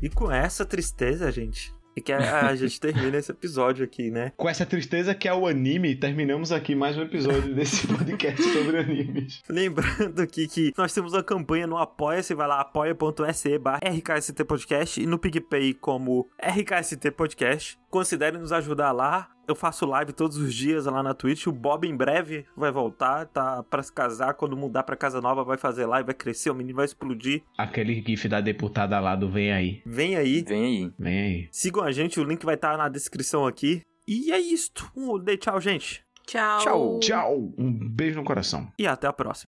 E com essa tristeza, gente, é que a, a gente termina esse episódio aqui, né? Com essa tristeza que é o anime, terminamos aqui mais um episódio desse podcast sobre animes. Lembrando aqui que nós temos uma campanha no Apoia-se, vai lá, apoia.se barra RKST Podcast e no PicPay como RKST Podcast. Considere nos ajudar lá. Eu faço live todos os dias lá na Twitch. O Bob em breve vai voltar, tá pra se casar. Quando mudar pra casa nova, vai fazer live, vai crescer, o menino vai explodir. Aquele gif da deputada lá do Vem Aí. Vem aí. Vem aí. Vem aí. Sigam a gente, o link vai estar na descrição aqui. E é isto. Um dê tchau, gente. Tchau. Tchau. Tchau. Um beijo no coração. E até a próxima.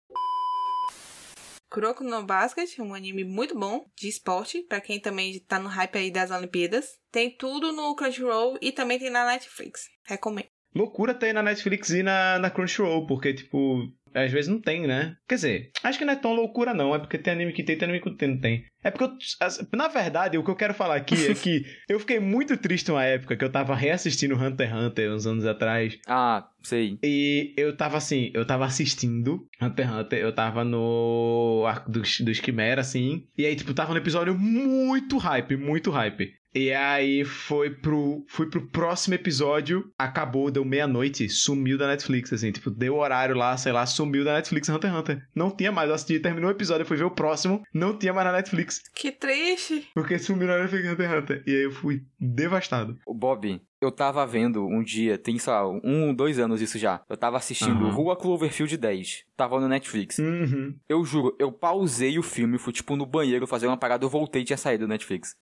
Kuroko no Basket, um anime muito bom de esporte, pra quem também tá no hype aí das Olimpíadas. Tem tudo no Crunchyroll e também tem na Netflix. Recomendo. Loucura ter na Netflix e na, na Crunchyroll, porque, tipo, às vezes não tem, né? Quer dizer, acho que não é tão loucura, não. É porque tem anime que tem, tem anime que não tem. É porque, eu, na verdade, o que eu quero falar aqui é que eu fiquei muito triste uma época que eu tava reassistindo Hunter x Hunter uns anos atrás. Ah, sei. E eu tava assim, eu tava assistindo Hunter x Hunter, eu tava no arco dos, dos Quimera, assim. E aí, tipo, tava no episódio muito hype, muito hype. E aí foi pro, fui pro próximo episódio, acabou, deu meia-noite, sumiu da Netflix, assim, tipo, deu horário lá, sei lá, sumiu da Netflix Hunter x Hunter. Não tinha mais, eu assisti, terminou o episódio, eu fui ver o próximo, não tinha mais na Netflix, Que triste. porque sumiu na Netflix Hunter x Hunter. E aí eu fui devastado. O Bob, eu tava vendo um dia, tem, sei lá, um, dois anos isso já. Eu tava assistindo Aham. Rua Cloverfield 10. Tava no Netflix. Uhum. Eu juro, eu pausei o filme, fui tipo no banheiro fazer uma parada, eu voltei e tinha saído do Netflix.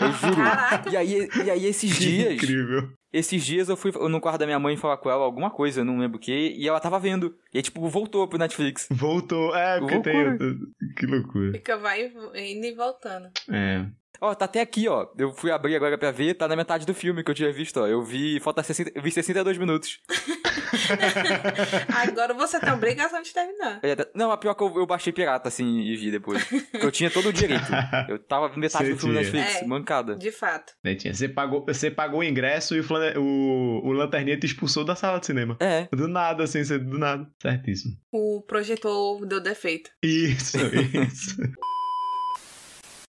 Eu juro. E aí, e aí esses Que dias, incrível. esses dias eu fui no quarto da minha mãe falar com ela alguma coisa, eu não lembro o que, e ela tava vendo. E aí, tipo, voltou pro Netflix. Voltou, é, porque Loucura. tem. Que loucura. Fica vai indo e voltando. É. Ó, tá até aqui, ó. Eu fui abrir agora pra ver, tá na metade do filme que eu tinha visto, ó. Eu vi, falta 60, eu vi 62 minutos. Agora você tem a obrigação de terminar. É, tá- Não, a pior que eu, eu baixei pirata, assim, e vi depois. Eu tinha todo o direito. Eu tava metade Você do filme tinha. Netflix, É. mancada. De fato. Netinha, você pagou, você pagou o ingresso e o, flane- o, o Lanterninha te expulsou da sala de cinema. É. Do nada, assim, você- do nada. Certíssimo. O projetor deu defeito. Isso, isso.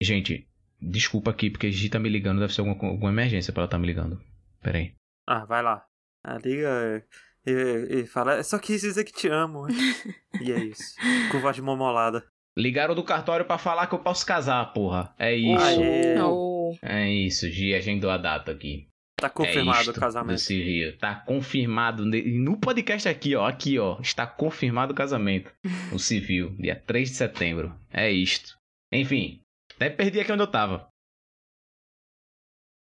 Gente, desculpa aqui, porque a Gigi tá me ligando, deve ser alguma, alguma emergência pra ela tá me ligando. Pera aí. Ah, vai lá. Ah, liga e, e fala, "Eu só quis dizer que te amo. e é isso. Com voz de momolada. Ligaram do cartório pra falar que eu posso casar, porra. É isso. Oh. É isso, Gi agendou a data aqui. Tá é confirmado isto o casamento. do civil. Tá confirmado. No podcast aqui, ó. Aqui, ó. Está confirmado o casamento. O civil, dia 3 de setembro. É isto. Enfim, até perdi aqui onde eu tava.